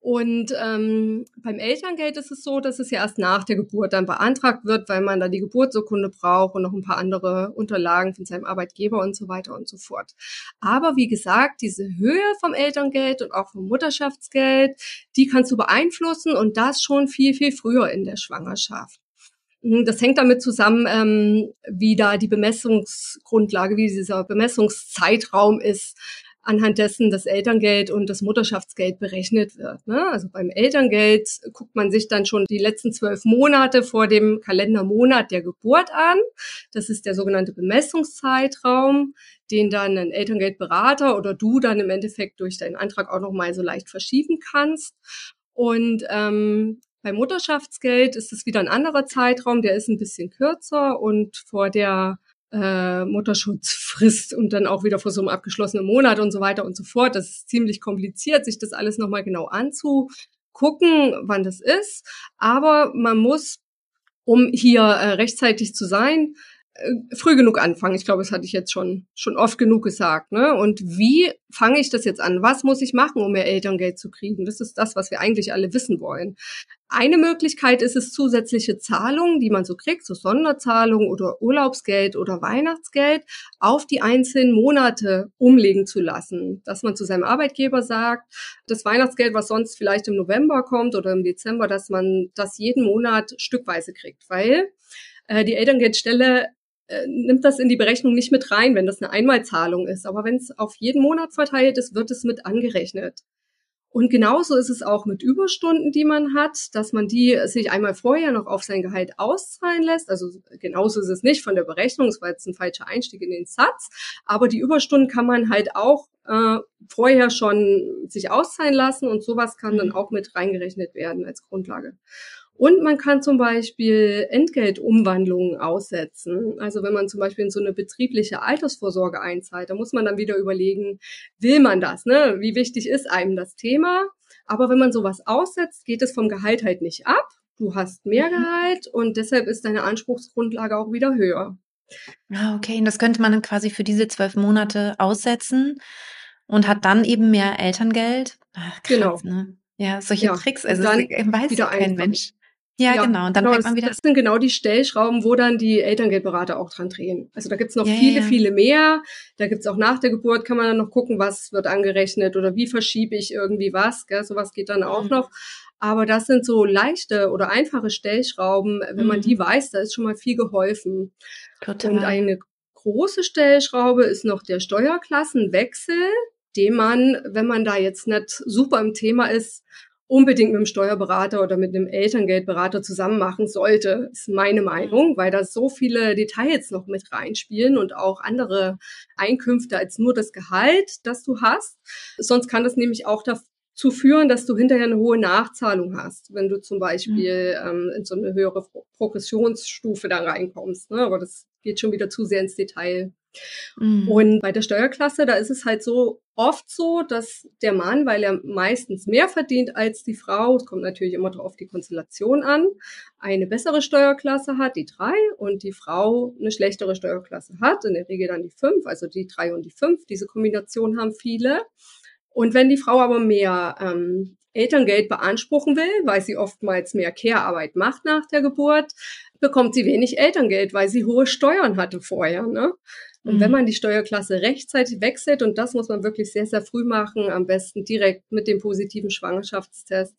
Und ähm, beim Elterngeld ist es so, dass es ja erst nach der Geburt dann beantragt wird, weil man da die Geburtsurkunde braucht und noch ein paar andere Unterlagen von seinem Arbeitgeber und so weiter und so fort. Aber wie gesagt, diese Höhe vom Elterngeld und auch vom Mutterschaftsgeld, die kannst du beeinflussen und das schon viel, viel früher in der Schwangerschaft. Hm, das hängt damit zusammen, ähm, wie da die Bemessungsgrundlage, wie dieser Bemessungszeitraum ist anhand dessen das Elterngeld und das Mutterschaftsgeld berechnet wird. Ne? Also beim Elterngeld guckt man sich dann schon die letzten zwölf Monate vor dem Kalendermonat der Geburt an. Das ist der sogenannte Bemessungszeitraum, den dann ein Elterngeldberater oder du dann im Endeffekt durch deinen Antrag auch nochmal so leicht verschieben kannst. Und ähm, beim Mutterschaftsgeld ist es wieder ein anderer Zeitraum, der ist ein bisschen kürzer und vor der äh, Mutterschutzfrist und dann auch wieder vor so einem abgeschlossenen Monat und so weiter und so fort. Das ist ziemlich kompliziert, sich das alles nochmal genau anzugucken, wann das ist. Aber man muss, um hier äh, rechtzeitig zu sein, äh, früh genug anfangen. Ich glaube, das hatte ich jetzt schon schon oft genug gesagt. Ne? Und wie fange ich das jetzt an? Was muss ich machen, um mehr Elterngeld zu kriegen? Das ist das, was wir eigentlich alle wissen wollen. Eine Möglichkeit ist es, zusätzliche Zahlungen, die man so kriegt, so Sonderzahlungen oder Urlaubsgeld oder Weihnachtsgeld, auf die einzelnen Monate umlegen zu lassen. Dass man zu seinem Arbeitgeber sagt, das Weihnachtsgeld, was sonst vielleicht im November kommt oder im Dezember, dass man das jeden Monat stückweise kriegt. Weil äh, die Elterngeldstelle äh, nimmt das in die Berechnung nicht mit rein, wenn das eine Einmalzahlung ist. Aber wenn es auf jeden Monat verteilt ist, wird es mit angerechnet. Und genauso ist es auch mit Überstunden, die man hat, dass man die sich einmal vorher noch auf sein Gehalt auszahlen lässt. Also genauso ist es nicht von der Berechnung, es war jetzt ein falscher Einstieg in den Satz. Aber die Überstunden kann man halt auch äh, vorher schon sich auszahlen lassen und sowas kann dann mhm. auch mit reingerechnet werden als Grundlage. Und man kann zum Beispiel Entgeltumwandlungen aussetzen. Also wenn man zum Beispiel in so eine betriebliche Altersvorsorge einzahlt, da muss man dann wieder überlegen, will man das? Ne? Wie wichtig ist einem das Thema? Aber wenn man sowas aussetzt, geht es vom Gehalt halt nicht ab. Du hast mehr mhm. Gehalt und deshalb ist deine Anspruchsgrundlage auch wieder höher. Ah, okay. Und das könnte man dann quasi für diese zwölf Monate aussetzen und hat dann eben mehr Elterngeld. Ach, krass, genau. Ne? Ja, solche ja. Tricks, also dann weiß wieder kein Mensch. Ja, ja, genau. Und dann genau, fängt man wieder. Das sind genau die Stellschrauben, wo dann die Elterngeldberater auch dran drehen. Also da gibt's noch ja, viele, ja. viele mehr. Da gibt's auch nach der Geburt, kann man dann noch gucken, was wird angerechnet oder wie verschiebe ich irgendwie was. Gell? Sowas geht dann auch mhm. noch. Aber das sind so leichte oder einfache Stellschrauben. Wenn mhm. man die weiß, da ist schon mal viel geholfen. Total. Und eine große Stellschraube ist noch der Steuerklassenwechsel, den man, wenn man da jetzt nicht super im Thema ist, unbedingt mit einem Steuerberater oder mit einem Elterngeldberater zusammen machen sollte, ist meine Meinung, weil da so viele Details noch mit reinspielen und auch andere Einkünfte als nur das Gehalt, das du hast. Sonst kann das nämlich auch dazu führen, dass du hinterher eine hohe Nachzahlung hast, wenn du zum Beispiel mhm. ähm, in so eine höhere Progressionsstufe da reinkommst. Ne? Aber das geht schon wieder zu sehr ins Detail. Mhm. Und bei der Steuerklasse, da ist es halt so oft so, dass der Mann, weil er meistens mehr verdient als die Frau, es kommt natürlich immer auf die Konstellation an, eine bessere Steuerklasse hat, die drei, und die Frau eine schlechtere Steuerklasse hat, in der Regel dann die fünf, also die drei und die fünf. Diese Kombination haben viele. Und wenn die Frau aber mehr ähm, Elterngeld beanspruchen will, weil sie oftmals mehr Care-Arbeit macht nach der Geburt, bekommt sie wenig Elterngeld, weil sie hohe Steuern hatte vorher. Ne? Und mhm. wenn man die Steuerklasse rechtzeitig wechselt, und das muss man wirklich sehr, sehr früh machen, am besten direkt mit dem positiven Schwangerschaftstest,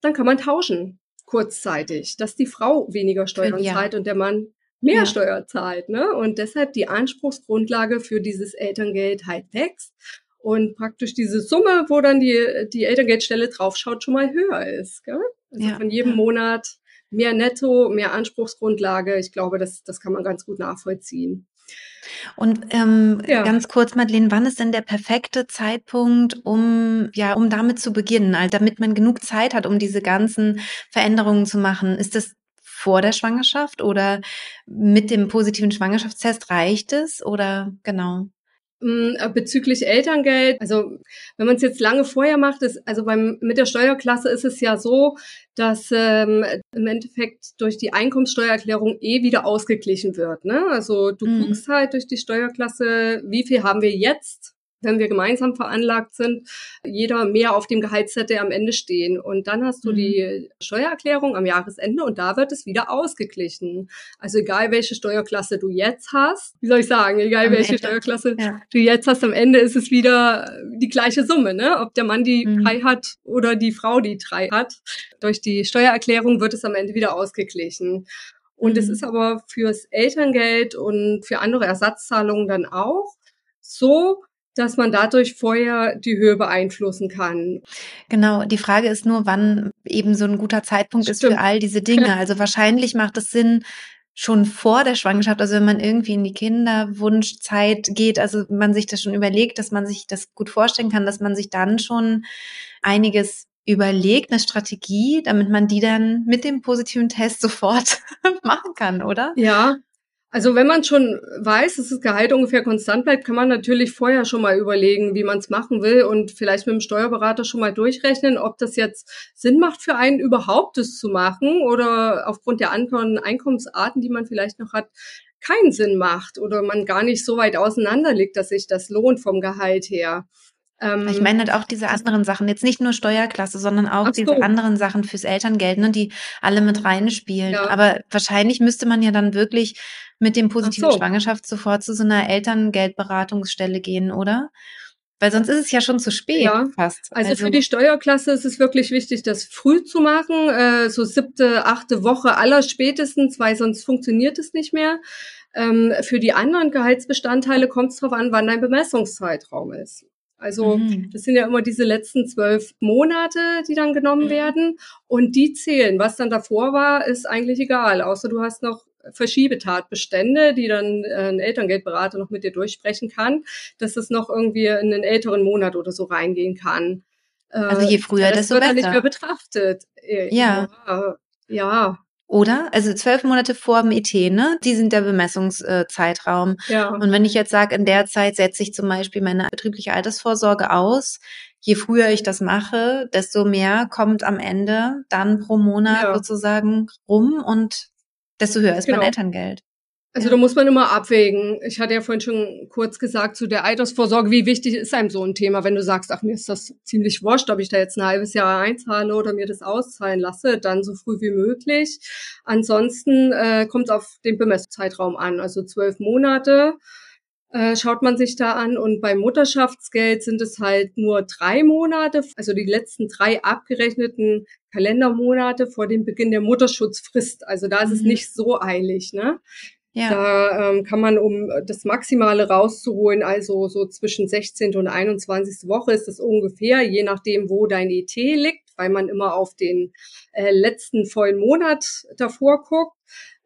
dann kann man tauschen kurzzeitig, dass die Frau weniger Steuern ja. zahlt und der Mann mehr ja. Steuer zahlt. Ne? Und deshalb die Anspruchsgrundlage für dieses Elterngeld halt wächst und praktisch diese Summe, wo dann die, die Elterngeldstelle draufschaut, schon mal höher ist. Gell? Also ja. von jedem Monat mehr Netto, mehr Anspruchsgrundlage. Ich glaube, das, das kann man ganz gut nachvollziehen. Und ähm, ja. ganz kurz, Madeleine, wann ist denn der perfekte Zeitpunkt, um ja, um damit zu beginnen, also damit man genug Zeit hat, um diese ganzen Veränderungen zu machen? Ist das vor der Schwangerschaft oder mit dem positiven Schwangerschaftstest reicht es oder genau? Mm, äh, bezüglich Elterngeld, also wenn man es jetzt lange vorher macht, ist, also beim, mit der Steuerklasse ist es ja so, dass ähm, im Endeffekt durch die Einkommenssteuererklärung eh wieder ausgeglichen wird. Ne? Also du mhm. guckst halt durch die Steuerklasse, wie viel haben wir jetzt wenn wir gemeinsam veranlagt sind, jeder mehr auf dem Gehaltszettel am Ende stehen. Und dann hast du mhm. die Steuererklärung am Jahresende und da wird es wieder ausgeglichen. Also egal welche Steuerklasse du jetzt hast, wie soll ich sagen, egal am welche Ende. Steuerklasse ja. du jetzt hast, am Ende ist es wieder die gleiche Summe, ne? Ob der Mann die mhm. drei hat oder die Frau die drei hat. Durch die Steuererklärung wird es am Ende wieder ausgeglichen. Und mhm. es ist aber fürs Elterngeld und für andere Ersatzzahlungen dann auch so, dass man dadurch vorher die Höhe beeinflussen kann. Genau, die Frage ist nur, wann eben so ein guter Zeitpunkt Stimmt. ist für all diese Dinge. Also wahrscheinlich macht es Sinn, schon vor der Schwangerschaft, also wenn man irgendwie in die Kinderwunschzeit geht, also man sich das schon überlegt, dass man sich das gut vorstellen kann, dass man sich dann schon einiges überlegt, eine Strategie, damit man die dann mit dem positiven Test sofort machen kann, oder? Ja, also wenn man schon weiß, dass das Gehalt ungefähr konstant bleibt, kann man natürlich vorher schon mal überlegen, wie man es machen will und vielleicht mit dem Steuerberater schon mal durchrechnen, ob das jetzt Sinn macht für einen überhaupt, das zu machen oder aufgrund der anderen Einkommensarten, die man vielleicht noch hat, keinen Sinn macht oder man gar nicht so weit auseinander liegt, dass sich das lohnt vom Gehalt her. Ähm, ich meine halt auch diese anderen Sachen, jetzt nicht nur Steuerklasse, sondern auch so. diese anderen Sachen fürs Elterngeld, ne, die alle mit reinspielen. Ja. Aber wahrscheinlich müsste man ja dann wirklich mit dem positiven so. Schwangerschaft sofort zu so einer Elterngeldberatungsstelle gehen, oder? Weil sonst ist es ja schon zu spät ja. fast. Also, also, für die Steuerklasse ist es wirklich wichtig, das früh zu machen, äh, so siebte, achte Woche aller spätestens, weil sonst funktioniert es nicht mehr. Ähm, für die anderen Gehaltsbestandteile kommt es darauf an, wann dein Bemessungszeitraum ist. Also mhm. das sind ja immer diese letzten zwölf Monate, die dann genommen mhm. werden und die zählen. Was dann davor war, ist eigentlich egal, außer du hast noch Verschiebetatbestände, die dann äh, ein Elterngeldberater noch mit dir durchsprechen kann, dass es noch irgendwie in einen älteren Monat oder so reingehen kann. Also je früher, das desto wird besser. Dann nicht mehr betrachtet. Äh, ja. ja. Ja, oder? Also zwölf Monate vor dem ET, ne? Die sind der Bemessungszeitraum. Ja. Und wenn ich jetzt sage, in der Zeit setze ich zum Beispiel meine betriebliche Altersvorsorge aus, je früher ich das mache, desto mehr kommt am Ende dann pro Monat ja. sozusagen rum und desto höher ist genau. mein Elterngeld. Also ja. da muss man immer abwägen. Ich hatte ja vorhin schon kurz gesagt zu der Altersvorsorge, wie wichtig ist einem so ein Thema, wenn du sagst, ach mir ist das ziemlich wurscht, ob ich da jetzt ein halbes Jahr einzahle oder mir das auszahlen lasse, dann so früh wie möglich. Ansonsten äh, kommt es auf den Bemessungszeitraum an, also zwölf Monate äh, schaut man sich da an und beim Mutterschaftsgeld sind es halt nur drei Monate, also die letzten drei abgerechneten Kalendermonate vor dem Beginn der Mutterschutzfrist. Also da ist es mhm. nicht so eilig, ne? Ja. Da ähm, kann man, um das Maximale rauszuholen, also so zwischen 16. und 21. Woche ist das ungefähr, je nachdem, wo dein ET liegt, weil man immer auf den äh, letzten vollen Monat davor guckt.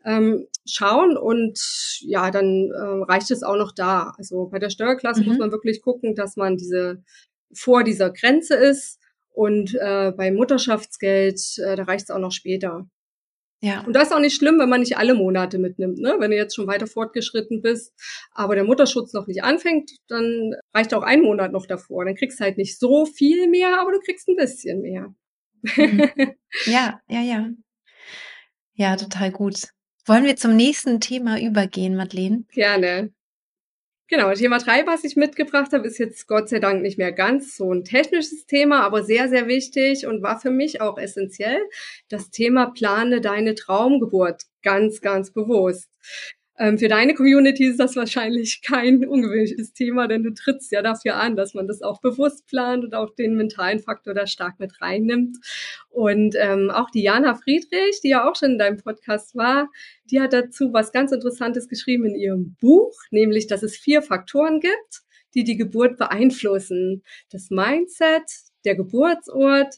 Ähm, schauen und ja, dann äh, reicht es auch noch da. Also bei der Steuerklasse mhm. muss man wirklich gucken, dass man diese vor dieser Grenze ist und äh, beim Mutterschaftsgeld, äh, da reicht es auch noch später. Ja. Und das ist auch nicht schlimm, wenn man nicht alle Monate mitnimmt. Ne? Wenn du jetzt schon weiter fortgeschritten bist, aber der Mutterschutz noch nicht anfängt, dann reicht auch ein Monat noch davor. Dann kriegst du halt nicht so viel mehr, aber du kriegst ein bisschen mehr. Mhm. Ja, ja, ja. Ja, total gut. Wollen wir zum nächsten Thema übergehen, Madeleine? Gerne. Genau, Thema drei, was ich mitgebracht habe, ist jetzt Gott sei Dank nicht mehr ganz so ein technisches Thema, aber sehr, sehr wichtig und war für mich auch essentiell. Das Thema plane deine Traumgeburt ganz, ganz bewusst. Ähm, für deine Community ist das wahrscheinlich kein ungewöhnliches Thema, denn du trittst ja dafür an, dass man das auch bewusst plant und auch den mentalen Faktor da stark mit reinnimmt. Und ähm, auch Diana Friedrich, die ja auch schon in deinem Podcast war, die hat dazu was ganz Interessantes geschrieben in ihrem Buch, nämlich, dass es vier Faktoren gibt, die die Geburt beeinflussen. Das Mindset, der Geburtsort,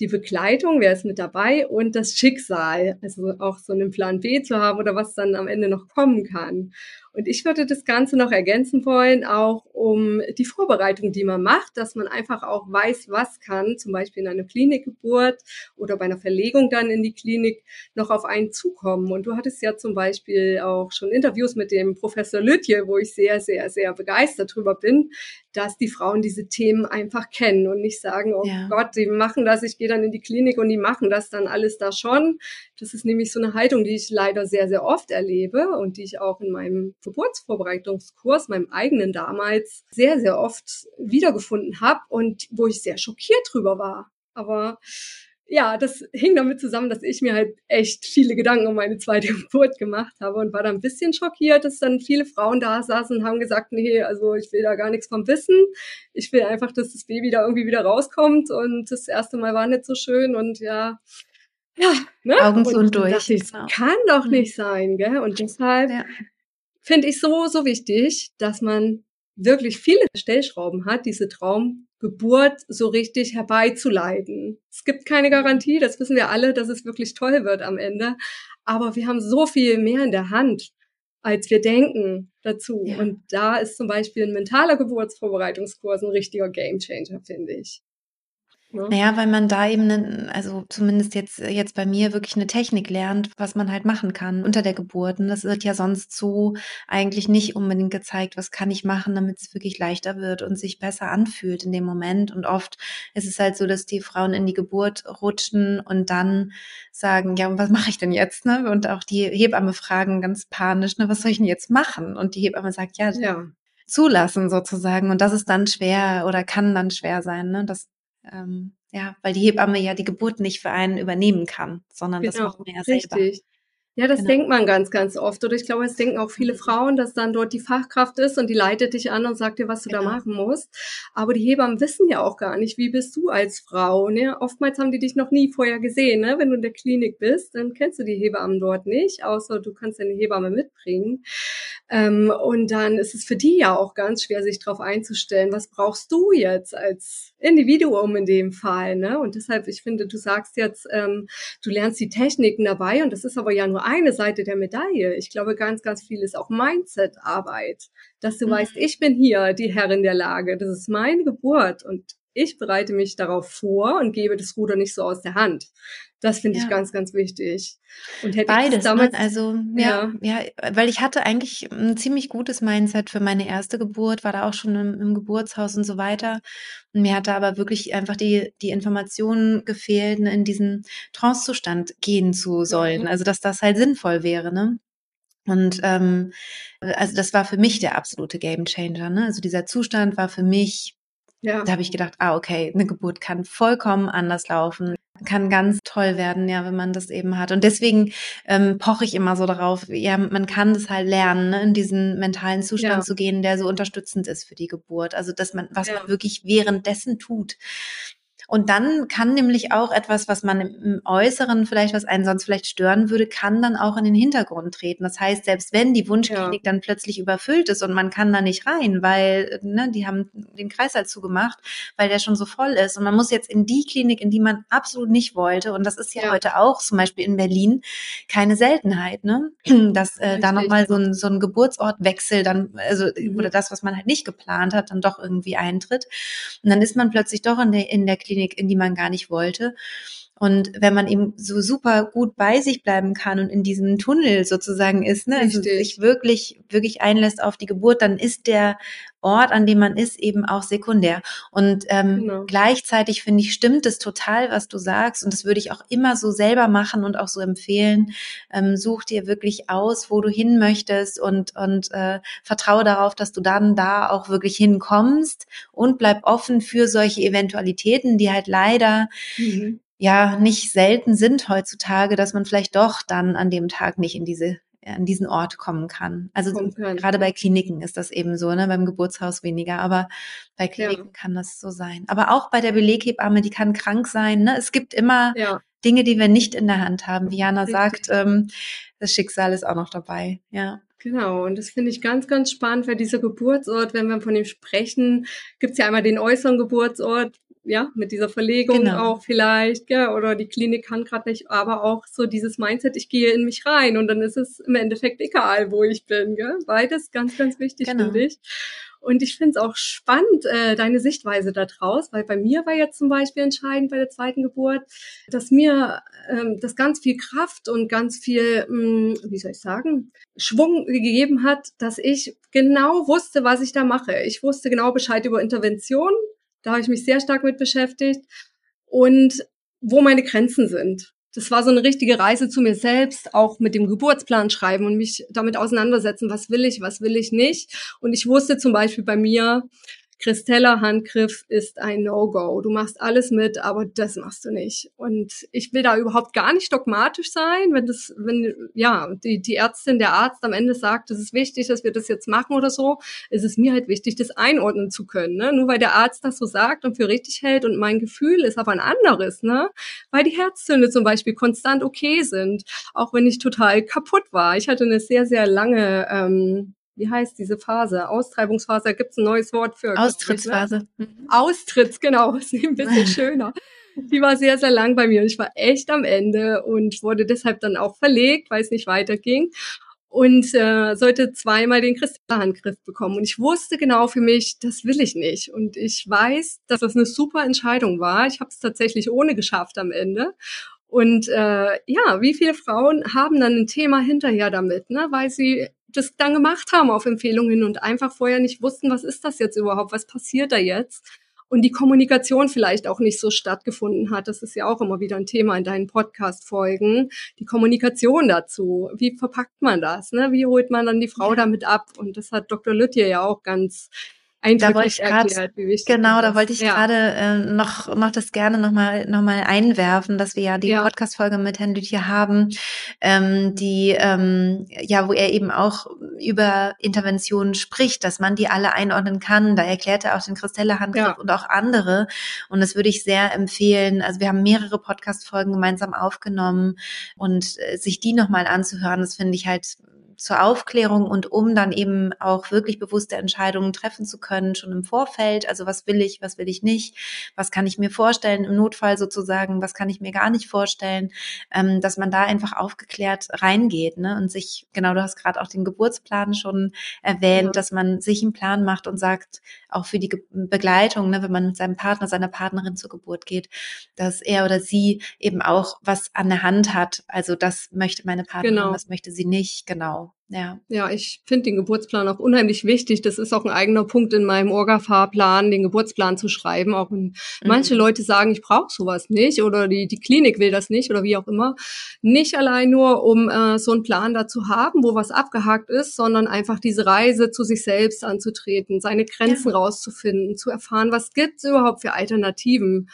die Begleitung, wer ist mit dabei und das Schicksal, also auch so einen Plan B zu haben oder was dann am Ende noch kommen kann. Und ich würde das Ganze noch ergänzen wollen, auch um die Vorbereitung, die man macht, dass man einfach auch weiß, was kann, zum Beispiel in einer Klinikgeburt oder bei einer Verlegung dann in die Klinik noch auf einen zukommen. Und du hattest ja zum Beispiel auch schon Interviews mit dem Professor Lütje, wo ich sehr, sehr, sehr begeistert drüber bin, dass die Frauen diese Themen einfach kennen und nicht sagen, oh ja. Gott, die machen das, ich gehe dann in die Klinik und die machen das dann alles da schon. Das ist nämlich so eine Haltung, die ich leider sehr, sehr oft erlebe und die ich auch in meinem Geburtsvorbereitungskurs, meinem eigenen damals, sehr, sehr oft wiedergefunden habe und wo ich sehr schockiert drüber war. Aber ja, das hing damit zusammen, dass ich mir halt echt viele Gedanken um meine zweite Geburt gemacht habe und war da ein bisschen schockiert, dass dann viele Frauen da saßen und haben gesagt, nee, also ich will da gar nichts vom wissen. Ich will einfach, dass das Baby da irgendwie wieder rauskommt und das erste Mal war nicht so schön und ja, ja, ne? Augen zu und durch. Ich, genau. Kann doch mhm. nicht sein, gell? Und deshalb ja. Finde ich so, so wichtig, dass man wirklich viele Stellschrauben hat, diese Traumgeburt so richtig herbeizuleiten. Es gibt keine Garantie, das wissen wir alle, dass es wirklich toll wird am Ende. Aber wir haben so viel mehr in der Hand, als wir denken dazu. Ja. Und da ist zum Beispiel ein mentaler Geburtsvorbereitungskurs ein richtiger Gamechanger, finde ich. Ne? Naja, weil man da eben, ne, also zumindest jetzt, jetzt bei mir wirklich eine Technik lernt, was man halt machen kann unter der Geburt. Und das wird ja sonst so eigentlich nicht unbedingt gezeigt, was kann ich machen, damit es wirklich leichter wird und sich besser anfühlt in dem Moment. Und oft ist es halt so, dass die Frauen in die Geburt rutschen und dann sagen, ja, und was mache ich denn jetzt? Ne? Und auch die Hebamme fragen ganz panisch, ne, was soll ich denn jetzt machen? Und die Hebamme sagt, ja, ja zulassen sozusagen. Und das ist dann schwer oder kann dann schwer sein, ne? Das ähm, ja, weil die Hebamme ja die Geburt nicht für einen übernehmen kann, sondern genau, das macht man ja selber. Richtig. Ja, das genau. denkt man ganz, ganz oft. Oder ich glaube, es denken auch viele mhm. Frauen, dass dann dort die Fachkraft ist und die leitet dich an und sagt dir, was du genau. da machen musst. Aber die Hebammen wissen ja auch gar nicht, wie bist du als Frau. Ne? Oftmals haben die dich noch nie vorher gesehen. Ne? Wenn du in der Klinik bist, dann kennst du die Hebammen dort nicht, außer du kannst deine Hebamme mitbringen. Ähm, und dann ist es für die ja auch ganz schwer, sich darauf einzustellen, was brauchst du jetzt als Individuum in dem Fall. Ne? Und deshalb, ich finde, du sagst jetzt, ähm, du lernst die Techniken dabei und das ist aber ja nur eine Seite der Medaille. Ich glaube, ganz, ganz viel ist auch Mindset-Arbeit. Dass du mhm. weißt, ich bin hier die Herrin der Lage. Das ist meine Geburt und ich bereite mich darauf vor und gebe das Ruder nicht so aus der Hand. Das finde ja. ich ganz, ganz wichtig. Und hätte Beides, ich ne? damals, ne? also ja, ja, ja, weil ich hatte eigentlich ein ziemlich gutes Mindset für meine erste Geburt, war da auch schon im, im Geburtshaus und so weiter. Und mir hatte aber wirklich einfach die die Informationen gefehlt, ne, in diesen Trancezustand gehen zu sollen. Mhm. Also dass das halt sinnvoll wäre, ne? Und ähm, also das war für mich der absolute Gamechanger. Ne? Also dieser Zustand war für mich ja. Da habe ich gedacht, ah, okay, eine Geburt kann vollkommen anders laufen, kann ganz toll werden, ja, wenn man das eben hat. Und deswegen ähm, poche ich immer so darauf, ja, man kann das halt lernen, ne, in diesen mentalen Zustand ja. zu gehen, der so unterstützend ist für die Geburt. Also, dass man, was ja. man wirklich währenddessen tut. Und dann kann nämlich auch etwas, was man im Äußeren vielleicht, was einen sonst vielleicht stören würde, kann dann auch in den Hintergrund treten. Das heißt, selbst wenn die Wunschklinik ja. dann plötzlich überfüllt ist und man kann da nicht rein, weil ne, die haben den Kreislauf zugemacht, weil der schon so voll ist und man muss jetzt in die Klinik, in die man absolut nicht wollte und das ist ja, ja. heute auch zum Beispiel in Berlin keine Seltenheit, ne? dass äh, da nochmal so ein, so ein Geburtsortwechsel dann, also mhm. oder das, was man halt nicht geplant hat, dann doch irgendwie eintritt und dann ist man plötzlich doch in der, in der Klinik Klinik, in die man gar nicht wollte. Und wenn man eben so super gut bei sich bleiben kann und in diesem Tunnel sozusagen ist, ne, also sich wirklich, wirklich einlässt auf die Geburt, dann ist der Ort, an dem man ist, eben auch sekundär. Und ähm, genau. gleichzeitig finde ich, stimmt es total, was du sagst. Und das würde ich auch immer so selber machen und auch so empfehlen. Ähm, such dir wirklich aus, wo du hin möchtest und, und äh, vertraue darauf, dass du dann da auch wirklich hinkommst und bleib offen für solche Eventualitäten, die halt leider mhm ja nicht selten sind heutzutage, dass man vielleicht doch dann an dem Tag nicht in diese an diesen Ort kommen kann. Also gerade bei Kliniken ist das eben so, ne, beim Geburtshaus weniger, aber bei Kliniken ja. kann das so sein. Aber auch bei der Beleghebamme, die kann krank sein. Ne? Es gibt immer ja. Dinge, die wir nicht in der Hand haben. Wie Jana Richtig. sagt, ähm, das Schicksal ist auch noch dabei. Ja. Genau, und das finde ich ganz, ganz spannend, weil dieser Geburtsort, wenn wir von ihm sprechen, gibt es ja einmal den äußeren Geburtsort, ja, mit dieser Verlegung genau. auch vielleicht, ja, oder die Klinik kann gerade nicht, aber auch so dieses Mindset, ich gehe in mich rein und dann ist es im Endeffekt egal, wo ich bin, gell? Beides ganz, ganz wichtig, genau. finde ich. Und ich finde es auch spannend, äh, deine Sichtweise da draus, weil bei mir war jetzt zum Beispiel entscheidend bei der zweiten Geburt, dass mir ähm, das ganz viel Kraft und ganz viel, mh, hm, wie soll ich sagen, Schwung gegeben hat, dass ich genau wusste, was ich da mache. Ich wusste genau Bescheid über Intervention, da habe ich mich sehr stark mit beschäftigt und wo meine Grenzen sind. Das war so eine richtige Reise zu mir selbst, auch mit dem Geburtsplan schreiben und mich damit auseinandersetzen, was will ich, was will ich nicht. Und ich wusste zum Beispiel bei mir, Christella Handgriff ist ein No-Go. Du machst alles mit, aber das machst du nicht. Und ich will da überhaupt gar nicht dogmatisch sein, wenn das, wenn, ja, die, die Ärztin, der Arzt am Ende sagt, es ist wichtig, dass wir das jetzt machen oder so, ist es mir halt wichtig, das einordnen zu können, ne? Nur weil der Arzt das so sagt und für richtig hält und mein Gefühl ist aber ein anderes, ne? Weil die Herzzünde zum Beispiel konstant okay sind, auch wenn ich total kaputt war. Ich hatte eine sehr, sehr lange, ähm, wie heißt diese Phase? Austreibungsphase, da gibt es ein neues Wort für. Austrittsphase. Mhm. Austritts, genau, ist ein bisschen schöner. Die war sehr, sehr lang bei mir und ich war echt am Ende und wurde deshalb dann auch verlegt, weil es nicht weiterging und äh, sollte zweimal den Kristallhandgriff bekommen. Und ich wusste genau für mich, das will ich nicht. Und ich weiß, dass das eine super Entscheidung war. Ich habe es tatsächlich ohne geschafft am Ende. Und äh, ja, wie viele Frauen haben dann ein Thema hinterher damit, ne? weil sie das dann gemacht haben auf Empfehlungen und einfach vorher nicht wussten, was ist das jetzt überhaupt, was passiert da jetzt? Und die Kommunikation vielleicht auch nicht so stattgefunden hat. Das ist ja auch immer wieder ein Thema in deinen Podcast-Folgen. Die Kommunikation dazu. Wie verpackt man das? Ne? Wie holt man dann die Frau damit ab? Und das hat Dr. Lütje ja auch ganz da wollte ich grad, Genau, da wollte ich ja. gerade äh, noch, noch das gerne nochmal noch mal einwerfen, dass wir ja die ja. Podcast-Folge mit Herrn Lütje haben, ähm, die, ähm, ja, wo er eben auch über Interventionen spricht, dass man die alle einordnen kann. Da erklärt er auch den Christelle-Handgriff ja. und auch andere. Und das würde ich sehr empfehlen. Also wir haben mehrere Podcast-Folgen gemeinsam aufgenommen und äh, sich die nochmal anzuhören, das finde ich halt zur Aufklärung und um dann eben auch wirklich bewusste Entscheidungen treffen zu können, schon im Vorfeld. Also was will ich, was will ich nicht, was kann ich mir vorstellen im Notfall sozusagen, was kann ich mir gar nicht vorstellen, ähm, dass man da einfach aufgeklärt reingeht ne? und sich, genau, du hast gerade auch den Geburtsplan schon erwähnt, ja. dass man sich einen Plan macht und sagt, auch für die Ge Begleitung, ne, wenn man mit seinem Partner, seiner Partnerin zur Geburt geht, dass er oder sie eben auch was an der Hand hat. Also das möchte meine Partnerin, genau. das möchte sie nicht, genau. Ja. Ja, ich finde den Geburtsplan auch unheimlich wichtig. Das ist auch ein eigener Punkt in meinem Orga-Fahrplan, den Geburtsplan zu schreiben. Auch wenn mhm. manche Leute sagen, ich brauche sowas nicht oder die, die Klinik will das nicht oder wie auch immer. Nicht allein nur, um äh, so einen Plan da zu haben, wo was abgehakt ist, sondern einfach diese Reise zu sich selbst anzutreten, seine Grenzen ja. rauszufinden, zu erfahren, was gibt's überhaupt für Alternativen.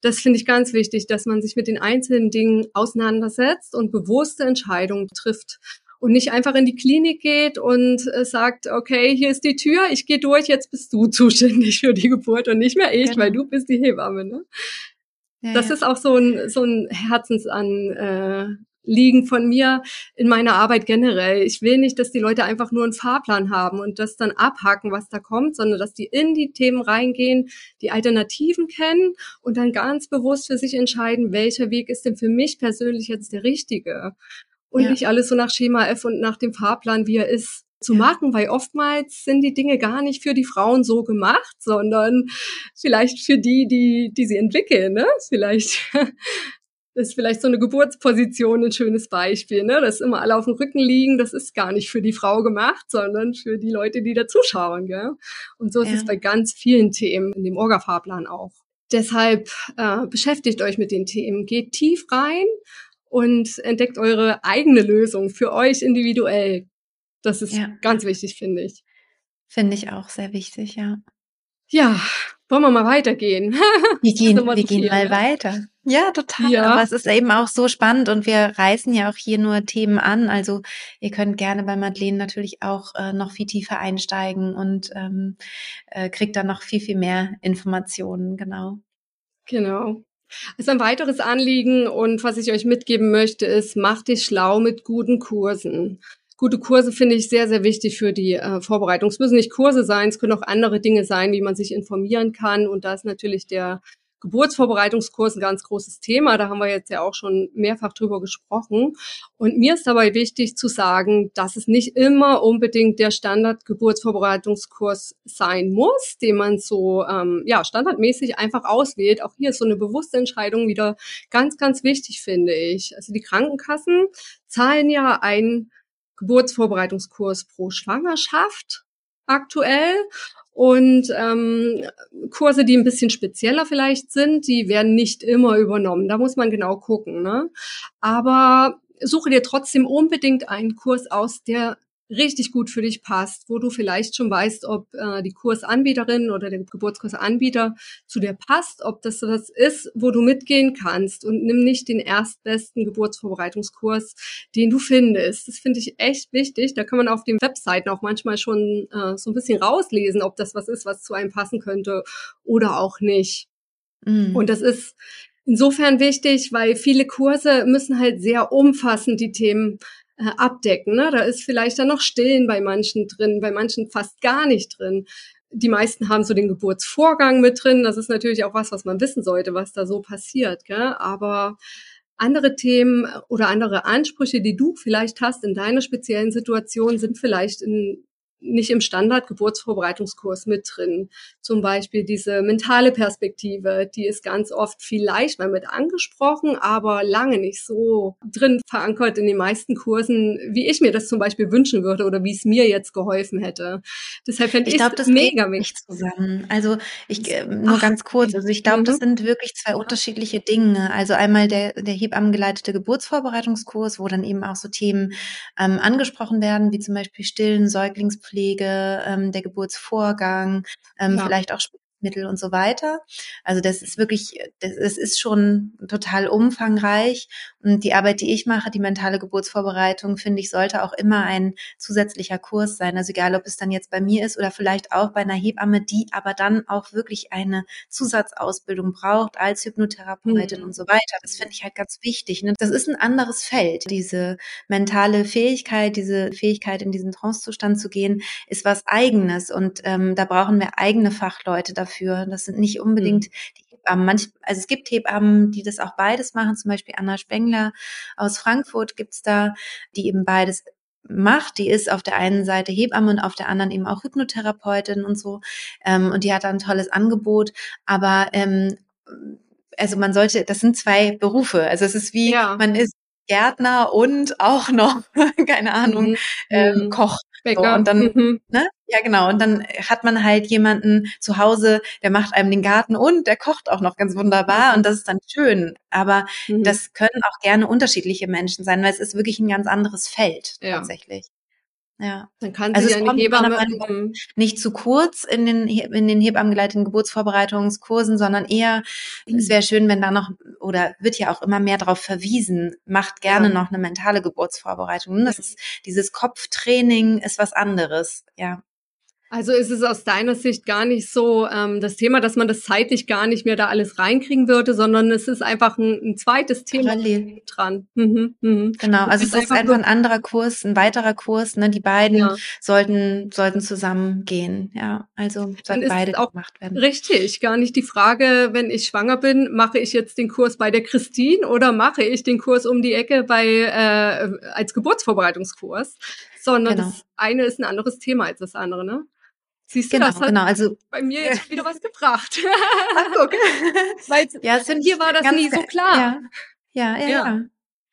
Das finde ich ganz wichtig, dass man sich mit den einzelnen Dingen auseinandersetzt und bewusste Entscheidungen trifft und nicht einfach in die Klinik geht und äh, sagt, okay, hier ist die Tür, ich gehe durch, jetzt bist du zuständig für die Geburt und nicht mehr ich, genau. weil du bist die Hebamme. Ne? Ja, das ja. ist auch so ein, so ein Herzensan. Äh, liegen von mir in meiner Arbeit generell. Ich will nicht, dass die Leute einfach nur einen Fahrplan haben und das dann abhaken, was da kommt, sondern dass die in die Themen reingehen, die Alternativen kennen und dann ganz bewusst für sich entscheiden, welcher Weg ist denn für mich persönlich jetzt der richtige und ja. nicht alles so nach Schema F und nach dem Fahrplan, wie er ist, zu machen, weil oftmals sind die Dinge gar nicht für die Frauen so gemacht, sondern vielleicht für die, die, die sie entwickeln, ne? Vielleicht ist vielleicht so eine Geburtsposition ein schönes Beispiel, ne? Dass immer alle auf dem Rücken liegen, das ist gar nicht für die Frau gemacht, sondern für die Leute, die da zuschauen, gell? Und so ist ja. es bei ganz vielen Themen in dem Orga-Fahrplan auch. Deshalb äh, beschäftigt euch mit den Themen, geht tief rein und entdeckt eure eigene Lösung für euch individuell. Das ist ja. ganz wichtig, finde ich. Finde ich auch sehr wichtig, ja. Ja, wollen wir mal weitergehen? Wir gehen, wir so gehen viel, mal ne? weiter. Ja, total. Ja. Aber es ist eben auch so spannend und wir reißen ja auch hier nur Themen an. Also ihr könnt gerne bei Madeleine natürlich auch äh, noch viel tiefer einsteigen und ähm, äh, kriegt dann noch viel, viel mehr Informationen, genau. Genau. Also ein weiteres Anliegen und was ich euch mitgeben möchte, ist, macht dich schlau mit guten Kursen. Gute Kurse finde ich sehr, sehr wichtig für die äh, Vorbereitung. Es müssen nicht Kurse sein, es können auch andere Dinge sein, wie man sich informieren kann. Und da ist natürlich der Geburtsvorbereitungskurs ein ganz großes Thema. Da haben wir jetzt ja auch schon mehrfach drüber gesprochen. Und mir ist dabei wichtig zu sagen, dass es nicht immer unbedingt der Standard-Geburtsvorbereitungskurs sein muss, den man so ähm, ja standardmäßig einfach auswählt. Auch hier ist so eine bewusste Entscheidung wieder ganz, ganz wichtig, finde ich. Also die Krankenkassen zahlen ja einen Geburtsvorbereitungskurs pro Schwangerschaft aktuell. Und ähm, Kurse, die ein bisschen spezieller vielleicht sind, die werden nicht immer übernommen. Da muss man genau gucken. Ne? Aber suche dir trotzdem unbedingt einen Kurs aus, der richtig gut für dich passt, wo du vielleicht schon weißt, ob äh, die Kursanbieterin oder der Geburtskursanbieter zu dir passt, ob das was ist, wo du mitgehen kannst und nimm nicht den erstbesten Geburtsvorbereitungskurs, den du findest. Das finde ich echt wichtig. Da kann man auf den Webseiten auch manchmal schon äh, so ein bisschen rauslesen, ob das was ist, was zu einem passen könnte oder auch nicht. Mhm. Und das ist insofern wichtig, weil viele Kurse müssen halt sehr umfassend die Themen äh, abdecken. Ne? Da ist vielleicht dann noch Stillen bei manchen drin, bei manchen fast gar nicht drin. Die meisten haben so den Geburtsvorgang mit drin. Das ist natürlich auch was, was man wissen sollte, was da so passiert. Gell? Aber andere Themen oder andere Ansprüche, die du vielleicht hast in deiner speziellen Situation, sind vielleicht in nicht im Standard-Geburtsvorbereitungskurs mit drin. Zum Beispiel diese mentale Perspektive, die ist ganz oft vielleicht mal mit angesprochen, aber lange nicht so drin verankert in den meisten Kursen, wie ich mir das zum Beispiel wünschen würde oder wie es mir jetzt geholfen hätte. Deshalb finde ich, ich glaub, das mega nicht zusammen. Also ich äh, nur Ach, ganz kurz. Also ich glaube, das mhm. sind wirklich zwei unterschiedliche Dinge. Also einmal der der Hebammengeleitete Geburtsvorbereitungskurs, wo dann eben auch so Themen ähm, angesprochen werden, wie zum Beispiel Stillen, Säuglingspflege Geburtspflege, ähm, der Geburtsvorgang, ähm, ja. vielleicht auch Mittel und so weiter. Also das ist wirklich, das, das ist schon total umfangreich. Und die Arbeit, die ich mache, die mentale Geburtsvorbereitung, finde ich, sollte auch immer ein zusätzlicher Kurs sein. Also egal, ob es dann jetzt bei mir ist oder vielleicht auch bei einer Hebamme, die aber dann auch wirklich eine Zusatzausbildung braucht als Hypnotherapeutin mhm. und so weiter. Das finde ich halt ganz wichtig. Ne? Das ist ein anderes Feld. Diese mentale Fähigkeit, diese Fähigkeit, in diesen Trancezustand zu gehen, ist was Eigenes. Und ähm, da brauchen wir eigene Fachleute dafür. Das sind nicht unbedingt mhm. die Hebammen. Manch, also es gibt Hebammen, die das auch beides machen. Zum Beispiel Anna Spengler aus Frankfurt gibt's da, die eben beides macht. Die ist auf der einen Seite Hebamme und auf der anderen eben auch Hypnotherapeutin und so. Ähm, und die hat da ein tolles Angebot. Aber ähm, also man sollte, das sind zwei Berufe. Also es ist wie, ja. man ist Gärtner und auch noch, keine Ahnung, mhm. ähm, mhm. Koch. So, und dann, mhm. ne? Ja, genau. Und dann hat man halt jemanden zu Hause, der macht einem den Garten und der kocht auch noch ganz wunderbar und das ist dann schön. Aber mhm. das können auch gerne unterschiedliche Menschen sein, weil es ist wirklich ein ganz anderes Feld ja. tatsächlich. Ja. Dann kann also sie also eine Hebamme nicht zu kurz in den in den Hebammengeleiteten Geburtsvorbereitungskursen, sondern eher mhm. es wäre schön, wenn da noch oder wird ja auch immer mehr darauf verwiesen, macht gerne ja. noch eine mentale Geburtsvorbereitung. Das ist dieses Kopftraining ist was anderes, ja. Also ist es aus deiner Sicht gar nicht so ähm, das Thema, dass man das zeitlich gar nicht mehr da alles reinkriegen würde, sondern es ist einfach ein, ein zweites Thema Parallel. dran. Mhm, mhm. Genau, also es ist einfach, einfach ein anderer Kurs, ein weiterer Kurs. Ne? Die beiden ja. sollten sollten zusammengehen. Ja, also sollten beide auch gemacht werden. Richtig, gar nicht die Frage, wenn ich schwanger bin, mache ich jetzt den Kurs bei der Christine oder mache ich den Kurs um die Ecke bei äh, als Geburtsvorbereitungskurs, sondern genau. das eine ist ein anderes Thema als das andere, ne? Siehst du, genau, das hat genau, also, bei mir jetzt wieder was gebracht. Ach, guck. Weil ja, hier war das nie so klar. Ja, ja, ja. ja. ja.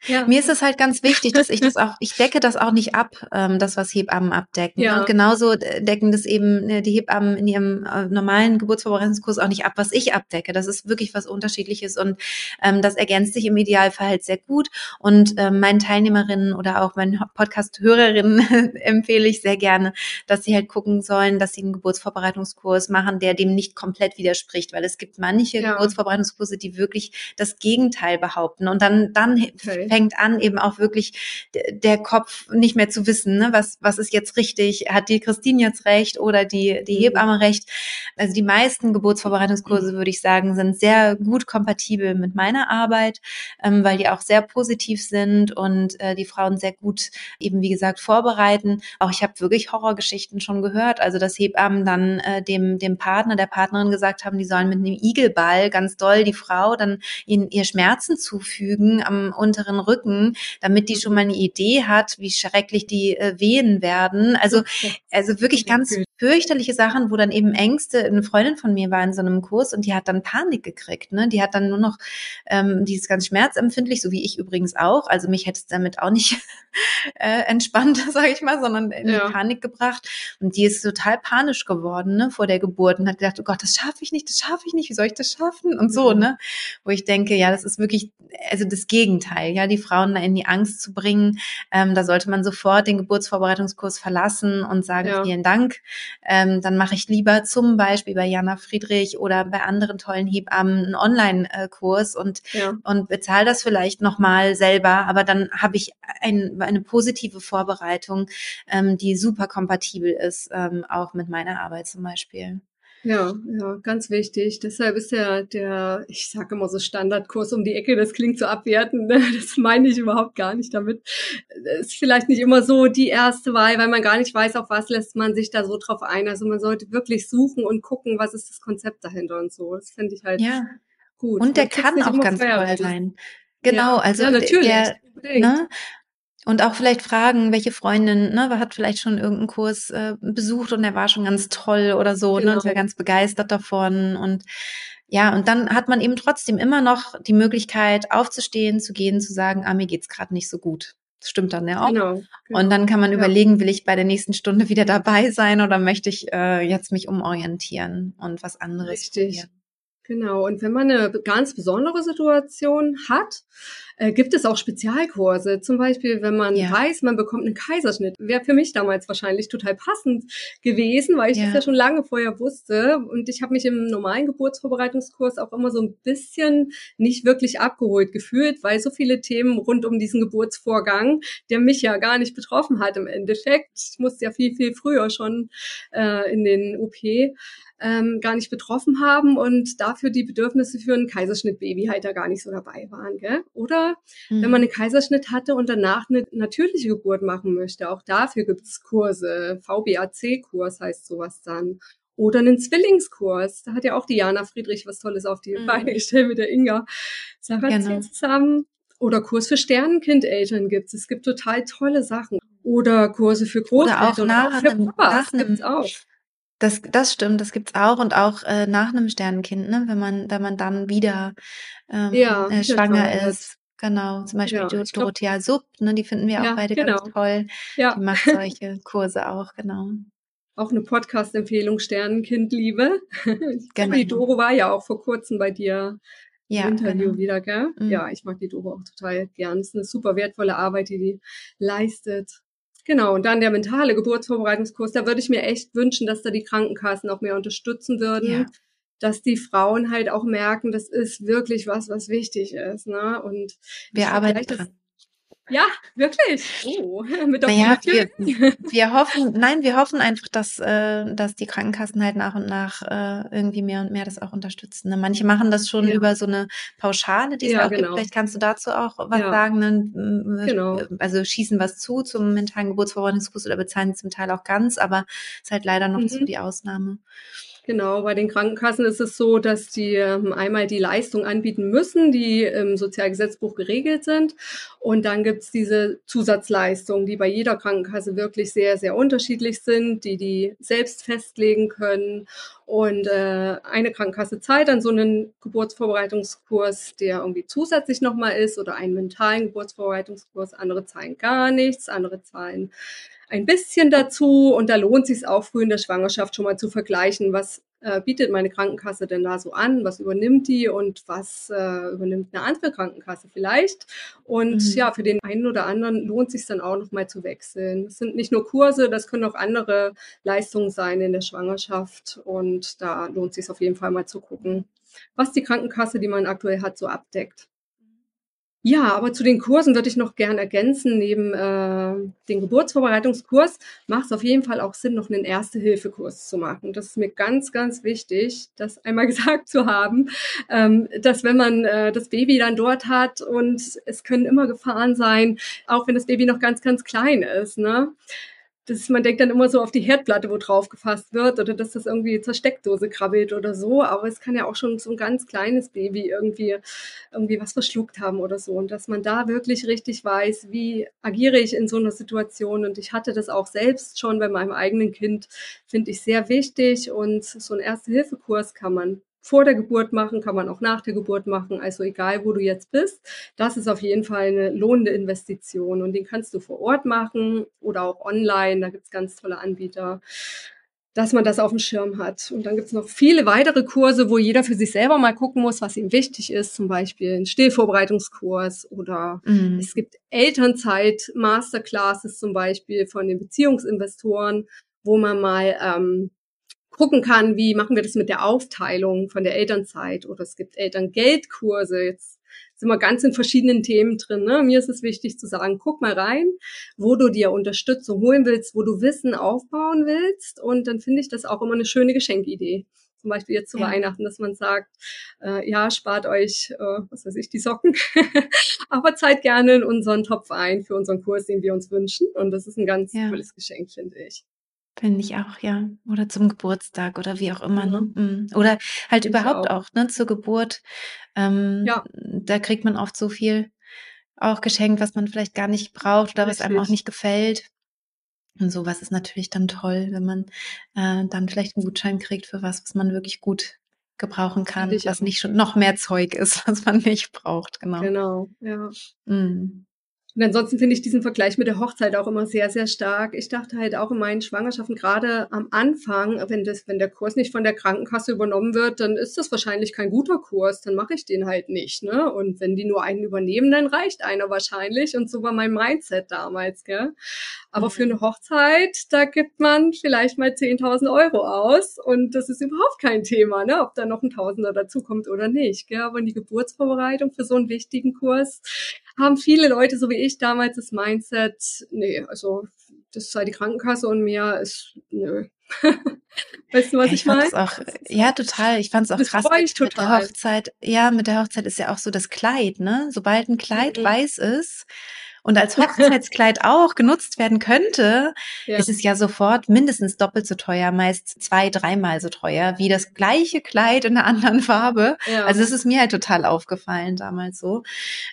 Ja. Mir ist es halt ganz wichtig, dass ich das auch, ich decke das auch nicht ab, ähm, das, was Hebammen abdecken. Ja. Und genauso decken das eben äh, die Hebammen in ihrem äh, normalen Geburtsvorbereitungskurs auch nicht ab, was ich abdecke. Das ist wirklich was Unterschiedliches und ähm, das ergänzt sich im Idealfall halt sehr gut. Und ähm, meinen Teilnehmerinnen oder auch meinen Podcast-Hörerinnen empfehle ich sehr gerne, dass sie halt gucken sollen, dass sie einen Geburtsvorbereitungskurs machen, der dem nicht komplett widerspricht, weil es gibt manche ja. Geburtsvorbereitungskurse, die wirklich das Gegenteil behaupten. Und dann, dann okay fängt an, eben auch wirklich der Kopf nicht mehr zu wissen, ne? was, was ist jetzt richtig, hat die Christine jetzt recht oder die, die mhm. Hebamme recht. Also die meisten Geburtsvorbereitungskurse, würde ich sagen, sind sehr gut kompatibel mit meiner Arbeit, ähm, weil die auch sehr positiv sind und äh, die Frauen sehr gut eben, wie gesagt, vorbereiten. Auch ich habe wirklich Horrorgeschichten schon gehört, also dass Hebammen dann äh, dem, dem Partner, der Partnerin gesagt haben, die sollen mit einem Igelball ganz doll die Frau dann ihnen ihr Schmerzen zufügen am unteren sicheren Rücken, damit die schon mal eine Idee hat, wie schrecklich die äh, Wehen werden. Also, also wirklich ganz fürchterliche Sachen, wo dann eben Ängste, eine Freundin von mir war in so einem Kurs und die hat dann Panik gekriegt, ne? Die hat dann nur noch, ähm, die ist ganz schmerzempfindlich, so wie ich übrigens auch. Also mich hätte es damit auch nicht äh, entspannt, sage ich mal, sondern in ja. Panik gebracht. Und die ist total panisch geworden, ne, vor der Geburt und hat gedacht, oh Gott, das schaffe ich nicht, das schaffe ich nicht, wie soll ich das schaffen? Und so, ne? Wo ich denke, ja, das ist wirklich, also das Gegenteil, ja, die Frauen da in die Angst zu bringen. Ähm, da sollte man sofort den Geburtsvorbereitungskurs verlassen und sagen, ja. vielen Dank ähm, dann mache ich lieber zum Beispiel bei Jana Friedrich oder bei anderen tollen Hebammen einen Online-Kurs und, ja. und bezahle das vielleicht nochmal selber, aber dann habe ich ein, eine positive Vorbereitung, ähm, die super kompatibel ist, ähm, auch mit meiner Arbeit zum Beispiel. Ja, ja, ganz wichtig. Deshalb ist der, der, ich sage immer so Standardkurs um die Ecke, das klingt so abwertend, ne? das meine ich überhaupt gar nicht damit. Das ist vielleicht nicht immer so die erste Wahl, weil man gar nicht weiß, auf was lässt man sich da so drauf ein. Also man sollte wirklich suchen und gucken, was ist das Konzept dahinter und so. Das finde ich halt ja. gut. Und der kann auch ganz toll sein. Genau, ja, also ja, natürlich. Der, ne, und auch vielleicht fragen, welche Freundin, ne, hat vielleicht schon irgendeinen Kurs äh, besucht und der war schon ganz toll oder so, genau. ne, und war ganz begeistert davon. Und ja, und dann hat man eben trotzdem immer noch die Möglichkeit, aufzustehen, zu gehen, zu sagen, ah, mir geht's gerade nicht so gut. Das stimmt dann ja auch. Genau, genau. Und dann kann man ja. überlegen, will ich bei der nächsten Stunde wieder dabei sein oder möchte ich äh, jetzt mich umorientieren und was anderes Richtig. Probieren. Genau, und wenn man eine ganz besondere Situation hat, äh, gibt es auch Spezialkurse. Zum Beispiel, wenn man ja. weiß, man bekommt einen Kaiserschnitt. Wäre für mich damals wahrscheinlich total passend gewesen, weil ich ja. das ja schon lange vorher wusste. Und ich habe mich im normalen Geburtsvorbereitungskurs auch immer so ein bisschen nicht wirklich abgeholt gefühlt, weil so viele Themen rund um diesen Geburtsvorgang, der mich ja gar nicht betroffen hat im Endeffekt. Ich musste ja viel, viel früher schon äh, in den OP ähm, gar nicht betroffen haben und dafür die Bedürfnisse für ein Kaiserschnittbaby halt da gar nicht so dabei waren. Gell? Oder mhm. wenn man einen Kaiserschnitt hatte und danach eine natürliche Geburt machen möchte, auch dafür gibt's Kurse. VBAC-Kurs heißt sowas dann. Oder einen Zwillingskurs. Da hat ja auch Diana Friedrich was Tolles auf die mhm. Beine gestellt mit der Inga Sarah genau. zusammen. Oder Kurs für Sternenkindeltern gibt's. Es gibt total tolle Sachen. Oder Kurse für Großeltern oder auch, nach auch für Papas gibt's auch. Das, das stimmt, das gibt's auch und auch äh, nach einem Sternenkind, ne, wenn man, wenn man dann wieder ähm, ja, äh, schwanger ist. Genau, zum Beispiel ja, Dorothea Sub, ne, die finden wir auch ja, beide genau. ganz toll. Ja. Die macht solche Kurse auch, genau. Auch eine Podcast-Empfehlung Sternenkind-Liebe. Genau. Die Doro war ja auch vor kurzem bei dir ja, im Interview genau. wieder, gell? Mhm. Ja, ich mag die Doro auch total gern. Es ist eine super wertvolle Arbeit, die die leistet. Genau, und dann der mentale Geburtsvorbereitungskurs, da würde ich mir echt wünschen, dass da die Krankenkassen auch mehr unterstützen würden. Dass die Frauen halt auch merken, das ist wirklich was, was wichtig ist. Ne? Und wir arbeiten dran. Ja, wirklich. Oh, mit naja, wir, wir hoffen, nein, wir hoffen einfach, dass, äh, dass die Krankenkassen halt nach und nach äh, irgendwie mehr und mehr das auch unterstützen. Ne? Manche machen das schon ja. über so eine Pauschale, die es ja, auch genau. gibt. Vielleicht kannst du dazu auch was ja. sagen. Ne? Genau. Also schießen was zu zum mentalen Geburtsvorbereitungskurs oder bezahlen zum Teil auch ganz, aber ist halt leider noch mhm. so die Ausnahme. Genau, bei den Krankenkassen ist es so, dass die ähm, einmal die Leistung anbieten müssen, die im Sozialgesetzbuch geregelt sind. Und dann gibt's diese Zusatzleistungen, die bei jeder Krankenkasse wirklich sehr, sehr unterschiedlich sind, die die selbst festlegen können. Und äh, eine Krankenkasse zahlt dann so einen Geburtsvorbereitungskurs, der irgendwie zusätzlich nochmal ist, oder einen mentalen Geburtsvorbereitungskurs. Andere zahlen gar nichts, andere zahlen ein bisschen dazu und da lohnt sich es auch früh in der Schwangerschaft schon mal zu vergleichen, was äh, bietet meine Krankenkasse denn da so an, was übernimmt die und was äh, übernimmt eine andere Krankenkasse vielleicht. Und mhm. ja, für den einen oder anderen lohnt sich dann auch noch mal zu wechseln. Es sind nicht nur Kurse, das können auch andere Leistungen sein in der Schwangerschaft und da lohnt sich auf jeden Fall mal zu gucken, was die Krankenkasse, die man aktuell hat, so abdeckt. Ja, aber zu den Kursen würde ich noch gern ergänzen. Neben äh, dem Geburtsvorbereitungskurs macht es auf jeden Fall auch Sinn, noch einen Erste-Hilfe-Kurs zu machen. Das ist mir ganz, ganz wichtig, das einmal gesagt zu haben, ähm, dass wenn man äh, das Baby dann dort hat und es können immer Gefahren sein, auch wenn das Baby noch ganz, ganz klein ist, ne? Das, man denkt dann immer so auf die Herdplatte, wo drauf gefasst wird oder dass das irgendwie zur Steckdose krabbelt oder so. Aber es kann ja auch schon so ein ganz kleines Baby irgendwie, irgendwie was verschluckt haben oder so. Und dass man da wirklich richtig weiß, wie agiere ich in so einer Situation. Und ich hatte das auch selbst schon bei meinem eigenen Kind, finde ich sehr wichtig. Und so einen Erste-Hilfe-Kurs kann man vor der Geburt machen, kann man auch nach der Geburt machen. Also egal, wo du jetzt bist, das ist auf jeden Fall eine lohnende Investition. Und den kannst du vor Ort machen oder auch online. Da gibt's ganz tolle Anbieter dass man das auf dem Schirm hat. Und dann gibt's noch viele weitere Kurse, wo jeder für sich selber mal gucken muss, was ihm wichtig ist. Zum Beispiel ein Stillvorbereitungskurs oder mhm. es gibt Elternzeit-Masterclasses zum Beispiel von den Beziehungsinvestoren, wo man mal ähm, gucken kann, wie machen wir das mit der Aufteilung von der Elternzeit oder es gibt Elterngeldkurse. Jetzt sind wir ganz in verschiedenen Themen drin. Ne? Mir ist es wichtig zu sagen, guck mal rein, wo du dir Unterstützung holen willst, wo du Wissen aufbauen willst und dann finde ich das auch immer eine schöne Geschenkidee. Zum Beispiel jetzt zu ja. Weihnachten, dass man sagt, äh, ja, spart euch, äh, was weiß ich, die Socken, aber zahlt gerne in unseren Topf ein für unseren Kurs, den wir uns wünschen. Und das ist ein ganz ja. tolles Geschenk, finde ich. Finde ich auch, ja. Oder zum Geburtstag oder wie auch immer, ne? Mhm. Oder halt ich überhaupt auch. auch, ne, zur Geburt. Ähm, ja. Da kriegt man oft so viel auch geschenkt, was man vielleicht gar nicht braucht oder Richtig. was einem auch nicht gefällt. Und sowas ist natürlich dann toll, wenn man äh, dann vielleicht einen Gutschein kriegt für was, was man wirklich gut gebrauchen kann, was nicht schon noch mehr Zeug ist, was man nicht braucht, genau. Genau, ja. Mhm. Und ansonsten finde ich diesen Vergleich mit der Hochzeit auch immer sehr, sehr stark. Ich dachte halt auch in meinen Schwangerschaften, gerade am Anfang, wenn das, wenn der Kurs nicht von der Krankenkasse übernommen wird, dann ist das wahrscheinlich kein guter Kurs, dann mache ich den halt nicht. Ne? Und wenn die nur einen übernehmen, dann reicht einer wahrscheinlich. Und so war mein Mindset damals, gell? Aber für mhm. eine Hochzeit, da gibt man vielleicht mal 10.000 Euro aus und das ist überhaupt kein Thema, ne? ob da noch ein Tausender dazukommt oder nicht. Gell? Aber in die Geburtsvorbereitung für so einen wichtigen Kurs haben viele Leute, so wie ich damals, das Mindset, nee, also das sei die Krankenkasse und mehr ist, nö. weißt du, was ja, ich, ich meine? Auch, ja, total. Ich fand es auch das krass ich total. mit der Hochzeit. Ja, mit der Hochzeit ist ja auch so das Kleid, ne? Sobald ein Kleid mhm. weiß ist, und als Hochzeitskleid auch genutzt werden könnte, ja. ist es ja sofort mindestens doppelt so teuer, meist zwei, dreimal so teuer wie das gleiche Kleid in einer anderen Farbe. Ja. Also es ist mir halt total aufgefallen damals so.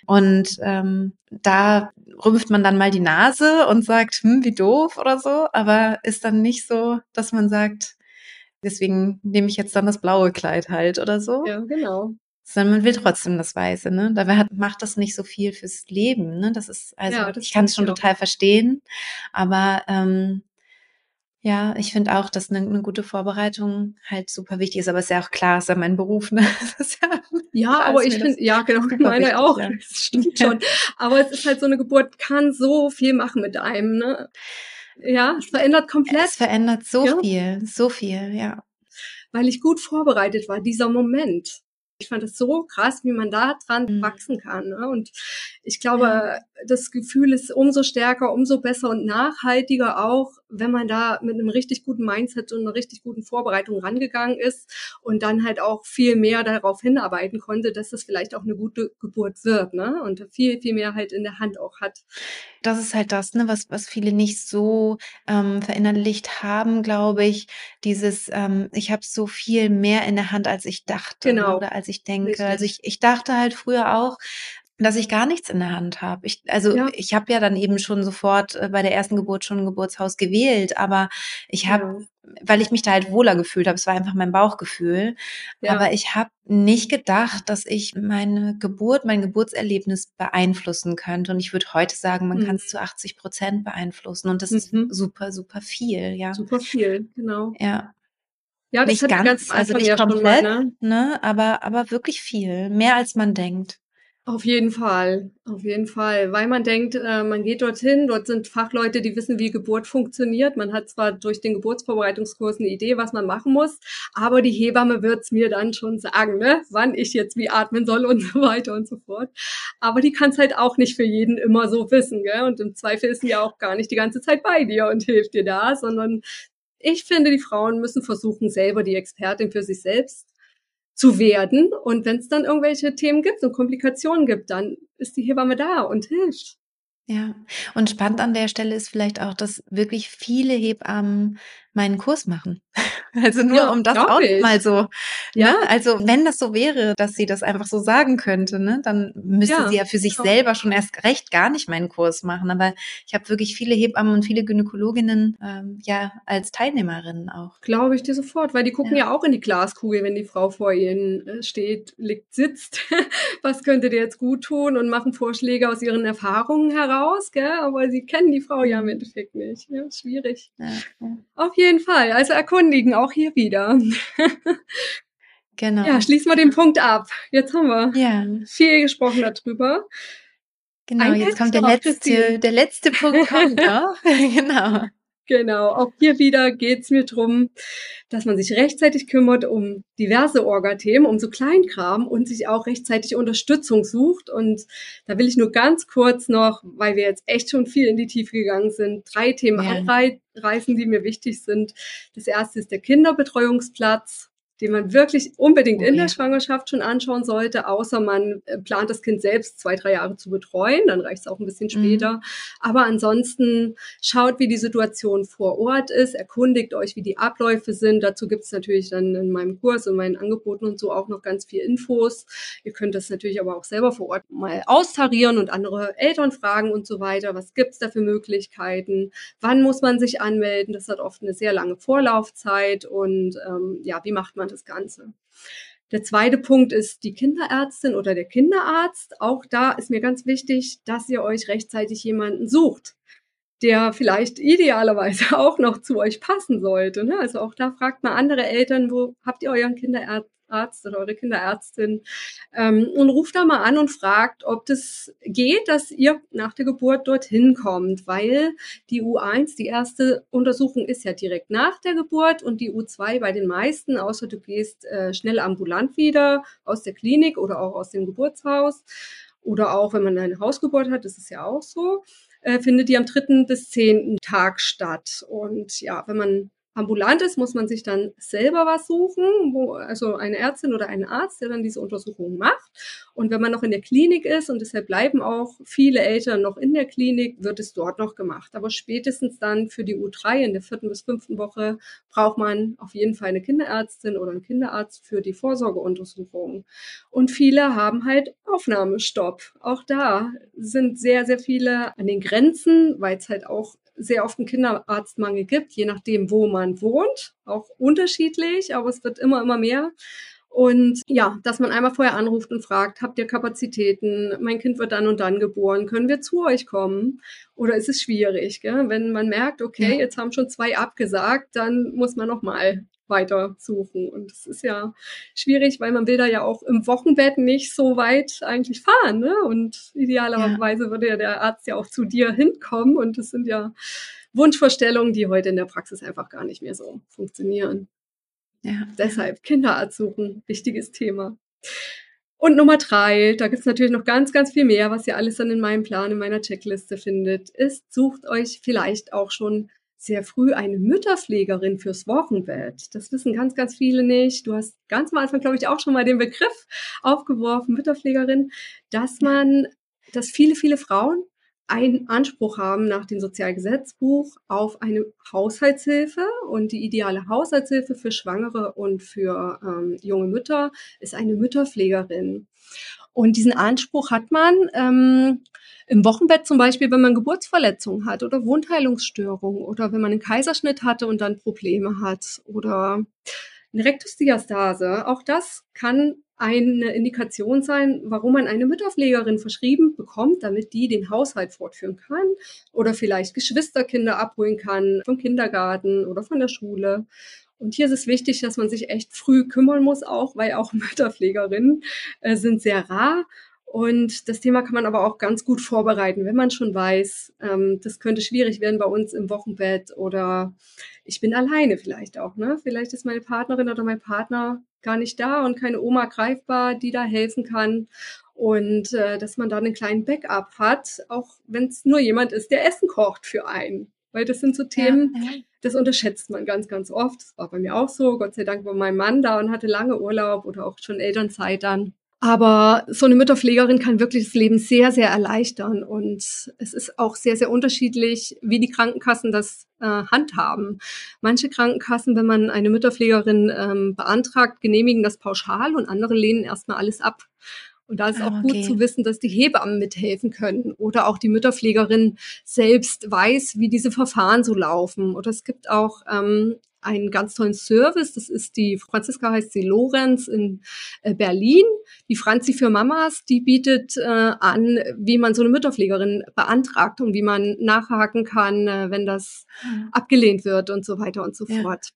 Und ähm, da rümpft man dann mal die Nase und sagt, hm, wie doof oder so, aber ist dann nicht so, dass man sagt, deswegen nehme ich jetzt dann das blaue Kleid halt oder so. Ja, genau sondern man will trotzdem das Weiße, ne? Dabei hat, macht das nicht so viel fürs Leben, ne? Das ist, also ja, das ich kann es schon total verstehen, aber ähm, ja, ich finde auch, dass eine, eine, gute Vorbereitung halt super wichtig ist, aber es ist ja auch klar, es ist ja mein Beruf, ne? ja, ja aber ich finde, ja, genau, meine wichtig, auch, ja. das stimmt schon. Aber es ist halt so eine Geburt, kann so viel machen mit einem, ne? Ja, es verändert komplett. Es verändert so ja. viel, so viel, ja. Weil ich gut vorbereitet war, dieser Moment. Ich fand es so krass, wie man da dran mhm. wachsen kann. Ne? Und ich glaube, ja. Das Gefühl ist umso stärker, umso besser und nachhaltiger auch, wenn man da mit einem richtig guten Mindset und einer richtig guten Vorbereitung rangegangen ist und dann halt auch viel mehr darauf hinarbeiten konnte, dass es vielleicht auch eine gute Geburt wird, ne? Und viel, viel mehr halt in der Hand auch hat. Das ist halt das, ne, was, was viele nicht so ähm, verinnerlicht haben, glaube ich. Dieses, ähm, ich habe so viel mehr in der Hand, als ich dachte genau. oder als ich denke. Richtig. Also ich, ich dachte halt früher auch, dass ich gar nichts in der Hand habe. Ich, also ja. ich habe ja dann eben schon sofort äh, bei der ersten Geburt schon ein Geburtshaus gewählt, aber ich habe, ja. weil ich mich da halt wohler gefühlt habe, es war einfach mein Bauchgefühl, ja. aber ich habe nicht gedacht, dass ich meine Geburt, mein Geburtserlebnis beeinflussen könnte. Und ich würde heute sagen, man mhm. kann es zu 80 Prozent beeinflussen und das mhm. ist super, super viel, ja. Super viel, genau. Ja. Ja, das nicht ganz, ganz also nicht komplett, mal, ne? ne? aber, aber wirklich viel, mehr als man denkt. Auf jeden Fall, auf jeden Fall, weil man denkt, äh, man geht dorthin, dort sind Fachleute, die wissen, wie Geburt funktioniert. Man hat zwar durch den Geburtsvorbereitungskurs eine Idee, was man machen muss, aber die Hebamme wird's mir dann schon sagen, ne, wann ich jetzt wie atmen soll und so weiter und so fort. Aber die kann's halt auch nicht für jeden immer so wissen, gell? Und im Zweifel ist sie ja auch gar nicht die ganze Zeit bei dir und hilft dir da, sondern ich finde, die Frauen müssen versuchen, selber die Expertin für sich selbst zu werden. Und wenn es dann irgendwelche Themen gibt und Komplikationen gibt, dann ist die Hebamme da und hilft. Ja, und spannend an der Stelle ist vielleicht auch, dass wirklich viele Hebammen meinen Kurs machen. Also nur ja, um das auch ich. mal so. Ne? Ja, ne? also wenn das so wäre, dass sie das einfach so sagen könnte, ne, dann müsste ja, sie ja für sich genau. selber schon erst recht gar nicht meinen Kurs machen. Aber ich habe wirklich viele Hebammen und viele Gynäkologinnen ähm, ja als Teilnehmerinnen auch. Glaube ich dir sofort, weil die gucken ja. ja auch in die Glaskugel, wenn die Frau vor ihnen äh, steht, liegt, sitzt. Was könnte dir jetzt gut tun und machen Vorschläge aus ihren Erfahrungen heraus, gell? Aber sie kennen die Frau ja im Endeffekt nicht. Ja, schwierig. Auf jeden Fall. Also erkundigen auch hier wieder. genau. Ja, schließen wir den Punkt ab. Jetzt haben wir ja. viel gesprochen darüber. Genau, Ein jetzt kommt der letzte, der letzte Punkt kommt genau. Genau, auch hier wieder geht's mir drum, dass man sich rechtzeitig kümmert um diverse Orga-Themen, um so Kleinkram und sich auch rechtzeitig Unterstützung sucht. Und da will ich nur ganz kurz noch, weil wir jetzt echt schon viel in die Tiefe gegangen sind, drei Themen ja. anreißen, die mir wichtig sind. Das erste ist der Kinderbetreuungsplatz den man wirklich unbedingt oh, in der Schwangerschaft schon anschauen sollte, außer man äh, plant das Kind selbst zwei, drei Jahre zu betreuen, dann reicht es auch ein bisschen mhm. später. Mhm. Aber ansonsten schaut, wie die Situation vor Ort ist, erkundigt euch, wie die Abläufe sind. Dazu gibt es natürlich dann in meinem Kurs und meinen Angeboten und so auch noch ganz viel Infos. Ihr könnt das natürlich aber auch selber vor Ort mal austarieren und andere Eltern fragen und so weiter. Was gibt's da für Möglichkeiten? Wann muss man sich anmelden? Das hat oft eine sehr lange Vorlaufzeit und ähm, ja, wie macht man man das Ganze. Der zweite Punkt ist die Kinderärztin oder der Kinderarzt. Auch da ist mir ganz wichtig, dass ihr euch rechtzeitig jemanden sucht, der vielleicht idealerweise auch noch zu euch passen sollte. Ne? Also auch da fragt mal andere Eltern, wo habt ihr euren Kinderarzt? Arzt oder eure Kinderärztin ähm, und ruft da mal an und fragt, ob das geht, dass ihr nach der Geburt dorthin kommt, weil die U1, die erste Untersuchung ist ja direkt nach der Geburt und die U2 bei den meisten, außer du gehst äh, schnell ambulant wieder aus der Klinik oder auch aus dem Geburtshaus oder auch wenn man eine Hausgeburt hat, ist ja auch so, äh, findet die am dritten bis zehnten Tag statt. Und ja, wenn man ambulant ist, muss man sich dann selber was suchen, wo, also eine Ärztin oder einen Arzt, der dann diese Untersuchung macht. Und wenn man noch in der Klinik ist, und deshalb bleiben auch viele Eltern noch in der Klinik, wird es dort noch gemacht. Aber spätestens dann für die U3 in der vierten bis fünften Woche braucht man auf jeden Fall eine Kinderärztin oder einen Kinderarzt für die Vorsorgeuntersuchung. Und viele haben halt Aufnahmestopp. Auch da sind sehr, sehr viele an den Grenzen, weil es halt auch sehr oft einen Kinderarztmangel gibt, je nachdem, wo man wohnt. Auch unterschiedlich, aber es wird immer, immer mehr. Und ja, dass man einmal vorher anruft und fragt, habt ihr Kapazitäten? Mein Kind wird dann und dann geboren. Können wir zu euch kommen? Oder ist es schwierig? Gell? Wenn man merkt, okay, ja. jetzt haben schon zwei abgesagt, dann muss man nochmal weiter suchen. Und das ist ja schwierig, weil man will da ja auch im Wochenbett nicht so weit eigentlich fahren. Ne? Und idealerweise ja. würde ja der Arzt ja auch zu dir hinkommen. Und das sind ja Wunschvorstellungen, die heute in der Praxis einfach gar nicht mehr so funktionieren. Ja. Deshalb Kinderarzt suchen, wichtiges Thema. Und Nummer drei, da gibt's natürlich noch ganz, ganz viel mehr, was ihr alles dann in meinem Plan, in meiner Checkliste findet, ist, sucht euch vielleicht auch schon sehr früh eine Mütterpflegerin fürs Wochenbett. Das wissen ganz, ganz viele nicht. Du hast ganz am Anfang, glaube ich, auch schon mal den Begriff aufgeworfen, Mütterpflegerin, dass man, dass viele, viele Frauen einen Anspruch haben nach dem Sozialgesetzbuch auf eine Haushaltshilfe. Und die ideale Haushaltshilfe für Schwangere und für ähm, junge Mütter ist eine Mütterpflegerin. Und diesen Anspruch hat man ähm, im Wochenbett zum Beispiel, wenn man Geburtsverletzungen hat oder Wundheilungsstörungen oder wenn man einen Kaiserschnitt hatte und dann Probleme hat oder eine Rektusdiastase. Auch das kann eine Indikation sein, warum man eine Mütterpflegerin verschrieben bekommt, damit die den Haushalt fortführen kann oder vielleicht Geschwisterkinder abholen kann vom Kindergarten oder von der Schule. Und hier ist es wichtig, dass man sich echt früh kümmern muss, auch weil auch Mütterpflegerinnen äh, sind sehr rar. Und das Thema kann man aber auch ganz gut vorbereiten, wenn man schon weiß, ähm, das könnte schwierig werden bei uns im Wochenbett oder ich bin alleine vielleicht auch. Ne? Vielleicht ist meine Partnerin oder mein Partner gar nicht da und keine Oma greifbar, die da helfen kann. Und äh, dass man da einen kleinen Backup hat, auch wenn es nur jemand ist, der Essen kocht für einen. Weil das sind so Themen, ja, ja. Das unterschätzt man ganz, ganz oft. Das war bei mir auch so. Gott sei Dank war mein Mann da und hatte lange Urlaub oder auch schon Elternzeit dann. Aber so eine Mütterpflegerin kann wirklich das Leben sehr, sehr erleichtern. Und es ist auch sehr, sehr unterschiedlich, wie die Krankenkassen das äh, handhaben. Manche Krankenkassen, wenn man eine Mütterpflegerin ähm, beantragt, genehmigen das pauschal und andere lehnen erstmal alles ab. Und da ist ah, auch gut zu wissen, dass die Hebammen mithelfen können oder auch die Mütterpflegerin selbst weiß, wie diese Verfahren so laufen. Oder es gibt auch ähm, einen ganz tollen Service. Das ist die Franziska heißt sie Lorenz in äh, Berlin. Die Franzi für Mamas, die bietet äh, an, wie man so eine Mütterpflegerin beantragt und wie man nachhaken kann, äh, wenn das mhm. abgelehnt wird und so weiter und so ja. fort.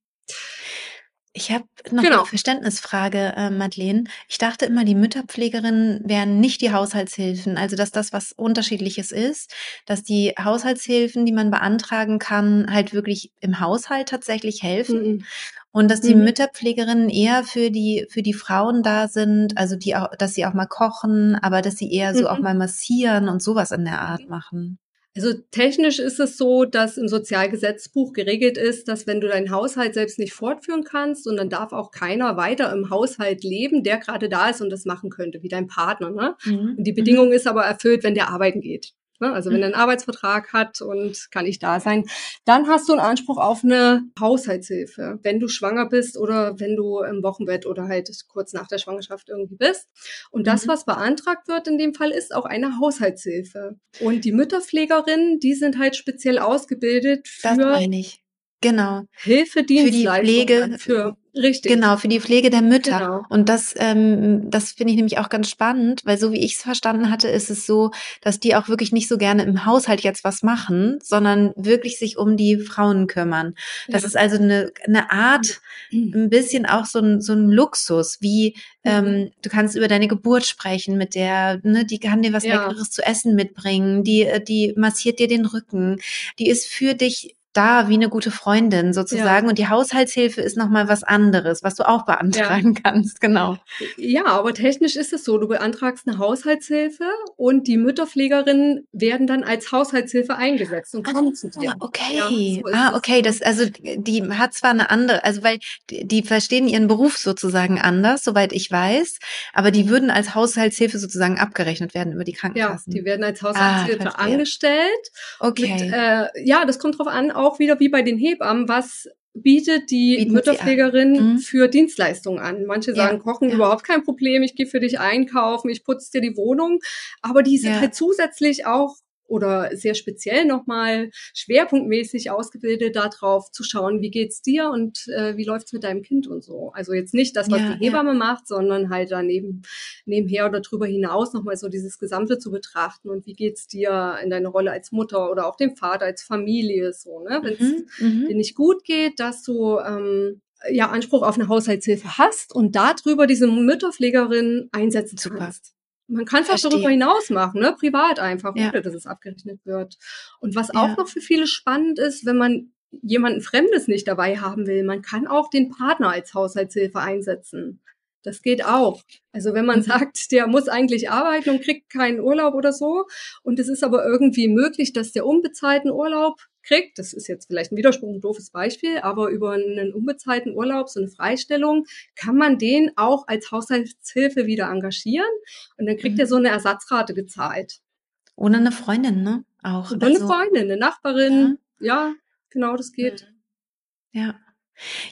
Ich habe noch genau. eine Verständnisfrage, äh, Madeleine. Ich dachte immer, die Mütterpflegerinnen wären nicht die Haushaltshilfen. Also, dass das was Unterschiedliches ist, dass die Haushaltshilfen, die man beantragen kann, halt wirklich im Haushalt tatsächlich helfen. Mhm. Und dass die mhm. Mütterpflegerinnen eher für die, für die Frauen da sind, also die auch, dass sie auch mal kochen, aber dass sie eher so mhm. auch mal massieren und sowas in der Art machen. Also technisch ist es so, dass im Sozialgesetzbuch geregelt ist, dass wenn du deinen Haushalt selbst nicht fortführen kannst und dann darf auch keiner weiter im Haushalt leben, der gerade da ist und das machen könnte, wie dein Partner. Ne? Mhm. Und die Bedingung mhm. ist aber erfüllt, wenn der arbeiten geht. Ne? Also wenn er einen Arbeitsvertrag hat und kann ich da sein, dann hast du einen Anspruch auf eine Haushaltshilfe, wenn du schwanger bist oder wenn du im Wochenbett oder halt kurz nach der Schwangerschaft irgendwie bist. Und das, mhm. was beantragt wird in dem Fall, ist auch eine Haushaltshilfe. Und die Mütterpflegerinnen, die sind halt speziell ausgebildet für das meine ich. Genau. Hilfedienstleistungen. Für die Pflege. Für Richtig. Genau, für die Pflege der Mütter. Genau. Und das, ähm, das finde ich nämlich auch ganz spannend, weil so wie ich es verstanden hatte, ist es so, dass die auch wirklich nicht so gerne im Haushalt jetzt was machen, sondern wirklich sich um die Frauen kümmern. Das ja. ist also eine, eine Art, ein bisschen auch so ein, so ein Luxus, wie mhm. ähm, du kannst über deine Geburt sprechen mit der, ne, die kann dir was ja. Leckeres zu essen mitbringen, die, die massiert dir den Rücken, die ist für dich da wie eine gute Freundin sozusagen. Ja. Und die Haushaltshilfe ist nochmal was anderes, was du auch beantragen ja. kannst, genau. Ja, aber technisch ist es so, du beantragst eine Haushaltshilfe und die Mütterpflegerinnen werden dann als Haushaltshilfe eingesetzt und kommen ah, zu dir. Okay. Ja, so ah, okay. Das, also die hat zwar eine andere, also weil die, die verstehen ihren Beruf sozusagen anders, soweit ich weiß, aber die würden als Haushaltshilfe sozusagen abgerechnet werden über die Krankenkassen. Ja, die werden als Haushaltshilfe ah, angestellt. Okay. Mit, äh, ja, das kommt drauf an, auch wieder wie bei den Hebammen, was bietet die Bieten Mütterpflegerin mhm. für Dienstleistungen an. Manche sagen, ja, Kochen ja. überhaupt kein Problem, ich gehe für dich einkaufen, ich putze dir die Wohnung, aber die sind ja. halt zusätzlich auch oder sehr speziell nochmal schwerpunktmäßig ausgebildet darauf zu schauen, wie geht's dir und äh, wie läuft's mit deinem Kind und so. Also jetzt nicht das, was ja, die Hebamme ja. macht, sondern halt daneben nebenher oder darüber hinaus nochmal so dieses Gesamte zu betrachten und wie geht's dir in deiner Rolle als Mutter oder auch dem Vater als Familie so, ne? Wenn es mhm, mhm, dir nicht gut geht, dass du ähm, ja Anspruch auf eine Haushaltshilfe hast und darüber diese Mütterpflegerin einsetzen Super. kannst. Man kann es auch darüber hinaus machen, ne? privat einfach, ja. ohne dass es abgerechnet wird. Und was auch noch für viele spannend ist, wenn man jemanden Fremdes nicht dabei haben will, man kann auch den Partner als Haushaltshilfe einsetzen. Das geht auch. Also wenn man mhm. sagt, der muss eigentlich arbeiten und kriegt keinen Urlaub oder so, und es ist aber irgendwie möglich, dass der unbezahlten Urlaub kriegt, das ist jetzt vielleicht ein Widerspruch, ein doofes Beispiel, aber über einen unbezahlten Urlaub, so eine Freistellung, kann man den auch als Haushaltshilfe wieder engagieren und dann kriegt mhm. er so eine Ersatzrate gezahlt. Ohne eine Freundin, ne? Auch. Oder also, eine Freundin, eine Nachbarin, ja, ja genau, das geht. Ja.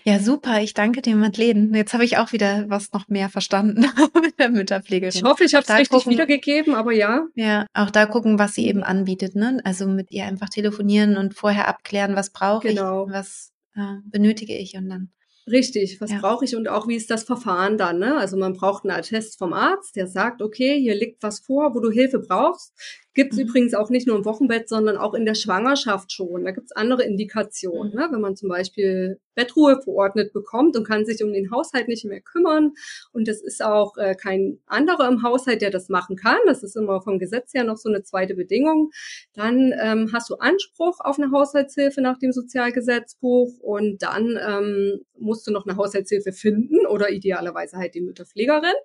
Ja, super. Ich danke dir, Madeleine. Jetzt habe ich auch wieder was noch mehr verstanden mit der Mütterpflegerin. Ich hoffe, ich habe es richtig gucken, wiedergegeben, aber ja. Ja, auch da gucken, was sie eben anbietet. Ne? Also mit ihr einfach telefonieren und vorher abklären, was brauche genau. ich, was äh, benötige ich und dann. Richtig, was ja. brauche ich und auch wie ist das Verfahren dann? Ne? Also man braucht einen Attest vom Arzt, der sagt, okay, hier liegt was vor, wo du Hilfe brauchst. Gibt es mhm. übrigens auch nicht nur im Wochenbett, sondern auch in der Schwangerschaft schon. Da gibt es andere Indikationen. Mhm. Ne? Wenn man zum Beispiel Bettruhe verordnet bekommt und kann sich um den Haushalt nicht mehr kümmern. Und es ist auch äh, kein anderer im Haushalt, der das machen kann. Das ist immer vom Gesetz her noch so eine zweite Bedingung. Dann ähm, hast du Anspruch auf eine Haushaltshilfe nach dem Sozialgesetzbuch und dann ähm, musst du noch eine Haushaltshilfe finden oder idealerweise halt die Mütterpflegerin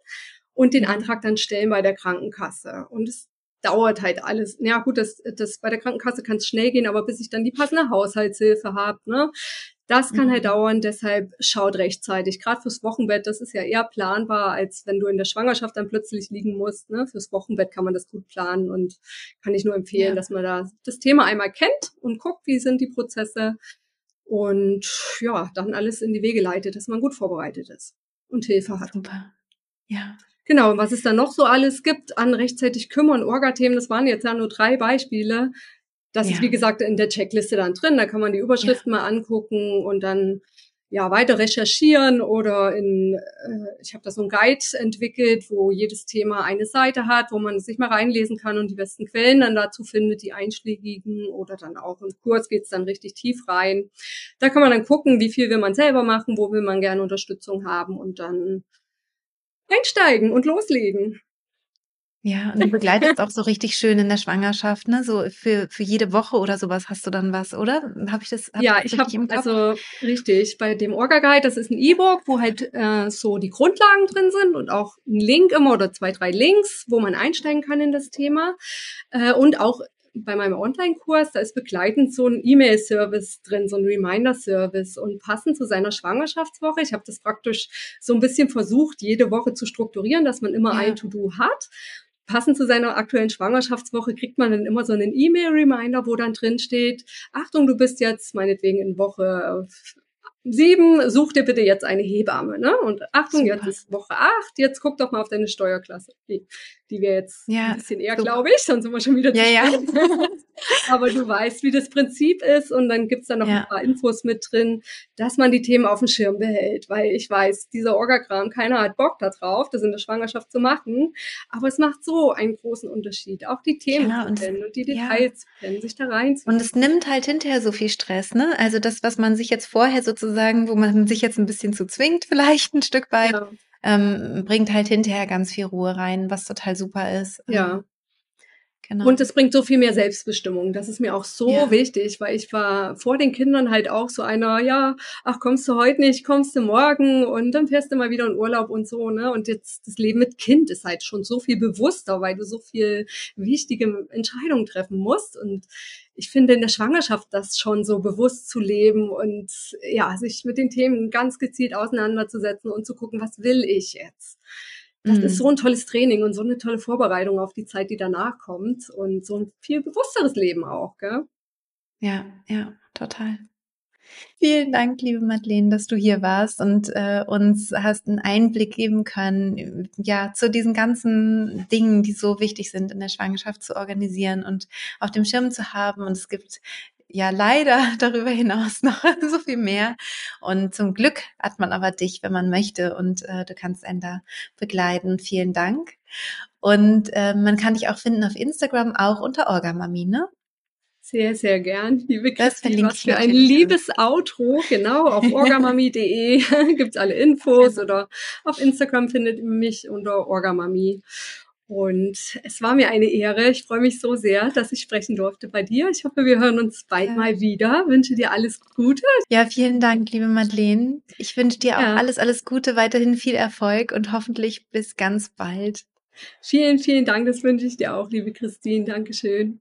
und den mhm. Antrag dann stellen bei der Krankenkasse. Und es dauert halt alles. Ja gut, das, das bei der Krankenkasse kann es schnell gehen, aber bis ich dann die passende Haushaltshilfe habe, ne, Das kann halt mhm. halt dauern, deshalb schaut rechtzeitig. Gerade fürs Wochenbett, das ist ja eher planbar, als wenn du in der Schwangerschaft dann plötzlich liegen musst. Ne? Fürs Wochenbett kann man das gut planen und kann ich nur empfehlen, ja. dass man da das Thema einmal kennt und guckt, wie sind die Prozesse und ja, dann alles in die Wege leitet, dass man gut vorbereitet ist und Hilfe hat. Super. Ja. Genau, und was es dann noch so alles gibt an rechtzeitig kümmern, Orga-Themen, das waren jetzt ja nur drei Beispiele. Das ja. ist, wie gesagt, in der Checkliste dann drin. Da kann man die Überschriften ja. mal angucken und dann ja weiter recherchieren oder in äh, ich habe da so ein Guide entwickelt, wo jedes Thema eine Seite hat, wo man sich mal reinlesen kann und die besten Quellen dann dazu findet, die einschlägigen oder dann auch im Kurs geht's dann richtig tief rein. Da kann man dann gucken, wie viel will man selber machen, wo will man gerne Unterstützung haben und dann einsteigen und loslegen. Ja, und du begleitest auch so richtig schön in der Schwangerschaft, ne? So für, für jede Woche oder sowas hast du dann was, oder? Habe ich das? Hab ja, ich habe also richtig bei dem Orga Guide. Das ist ein E-Book, wo halt äh, so die Grundlagen drin sind und auch ein Link immer oder zwei, drei Links, wo man einsteigen kann in das Thema äh, und auch bei meinem Online-Kurs, da ist begleitend so ein E-Mail-Service drin, so ein Reminder-Service und passend zu seiner Schwangerschaftswoche. Ich habe das praktisch so ein bisschen versucht, jede Woche zu strukturieren, dass man immer ja. ein To-Do hat passend zu seiner aktuellen Schwangerschaftswoche kriegt man dann immer so einen E-Mail-Reminder, wo dann drin steht, Achtung, du bist jetzt meinetwegen in Woche sieben, such dir bitte jetzt eine Hebamme, ne? Und Achtung, Super. jetzt ist Woche acht, jetzt guck doch mal auf deine Steuerklasse. Die, wir jetzt ja, ein bisschen eher, glaube ich, sonst sind wir schon wieder ja, ja. Aber du weißt, wie das Prinzip ist und dann gibt's da noch ja. ein paar Infos mit drin, dass man die Themen auf dem Schirm behält, weil ich weiß, dieser Orgagramm, keiner hat Bock da drauf, das in der Schwangerschaft zu machen, aber es macht so einen großen Unterschied, auch die Themen ja, zu kennen und die Details zu kennen, sich da reinzuziehen. Und es nimmt halt hinterher so viel Stress, ne? Also das, was man sich jetzt vorher sozusagen, wo man sich jetzt ein bisschen zu zwingt, vielleicht ein Stück weit, ja ähm, bringt halt hinterher ganz viel Ruhe rein, was total super ist. Ja. Genau. Und es bringt so viel mehr Selbstbestimmung. Das ist mir auch so ja. wichtig, weil ich war vor den Kindern halt auch so einer, ja, ach, kommst du heute nicht, kommst du morgen und dann fährst du mal wieder in Urlaub und so, ne? Und jetzt das Leben mit Kind ist halt schon so viel bewusster, weil du so viel wichtige Entscheidungen treffen musst. Und ich finde in der Schwangerschaft das schon so bewusst zu leben und ja, sich mit den Themen ganz gezielt auseinanderzusetzen und zu gucken, was will ich jetzt? Das mhm. ist so ein tolles Training und so eine tolle Vorbereitung auf die Zeit, die danach kommt und so ein viel bewussteres Leben auch, gell? Ja, ja, total. Vielen Dank, liebe Madeleine, dass du hier warst und äh, uns hast einen Einblick geben können, ja, zu diesen ganzen Dingen, die so wichtig sind in der Schwangerschaft zu organisieren und auf dem Schirm zu haben. Und es gibt ja leider darüber hinaus noch so viel mehr. Und zum Glück hat man aber dich, wenn man möchte, und äh, du kannst einen da begleiten. Vielen Dank. Und äh, man kann dich auch finden auf Instagram, auch unter Orgamami, ne? Sehr, sehr gern. Liebe Christine, was für ein liebes Outro. Genau, auf orgamami.de gibt's alle Infos oder auf Instagram findet ihr mich unter orgamami. Und es war mir eine Ehre. Ich freue mich so sehr, dass ich sprechen durfte bei dir. Ich hoffe, wir hören uns bald ja. mal wieder. Wünsche dir alles Gute. Ja, vielen Dank, liebe Madeleine. Ich wünsche dir auch ja. alles, alles Gute, weiterhin viel Erfolg und hoffentlich bis ganz bald. Vielen, vielen Dank. Das wünsche ich dir auch, liebe Christine. Dankeschön.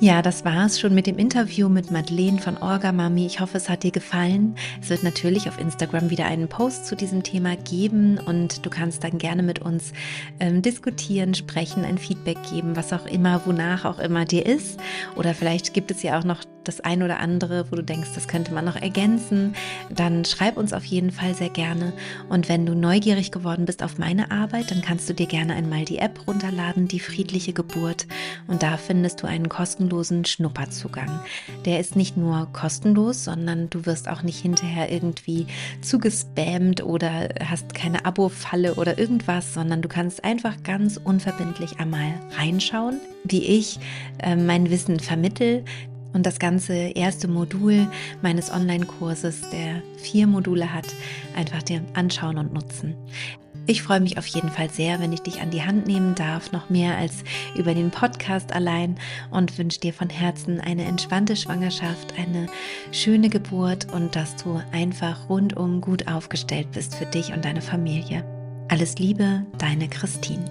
Ja, das war's schon mit dem Interview mit Madeleine von Orga Mami. Ich hoffe, es hat dir gefallen. Es wird natürlich auf Instagram wieder einen Post zu diesem Thema geben und du kannst dann gerne mit uns ähm, diskutieren, sprechen, ein Feedback geben, was auch immer, wonach auch immer dir ist. Oder vielleicht gibt es ja auch noch das ein oder andere, wo du denkst, das könnte man noch ergänzen, dann schreib uns auf jeden Fall sehr gerne. Und wenn du neugierig geworden bist auf meine Arbeit, dann kannst du dir gerne einmal die App runterladen, die friedliche Geburt. Und da findest du einen kostenlosen Schnupperzugang. Der ist nicht nur kostenlos, sondern du wirst auch nicht hinterher irgendwie zugespammt oder hast keine Abo-Falle oder irgendwas, sondern du kannst einfach ganz unverbindlich einmal reinschauen, wie ich äh, mein Wissen vermittel, und das ganze erste Modul meines Online-Kurses, der vier Module hat, einfach dir anschauen und nutzen. Ich freue mich auf jeden Fall sehr, wenn ich dich an die Hand nehmen darf, noch mehr als über den Podcast allein und wünsche dir von Herzen eine entspannte Schwangerschaft, eine schöne Geburt und dass du einfach rundum gut aufgestellt bist für dich und deine Familie. Alles Liebe, deine Christine.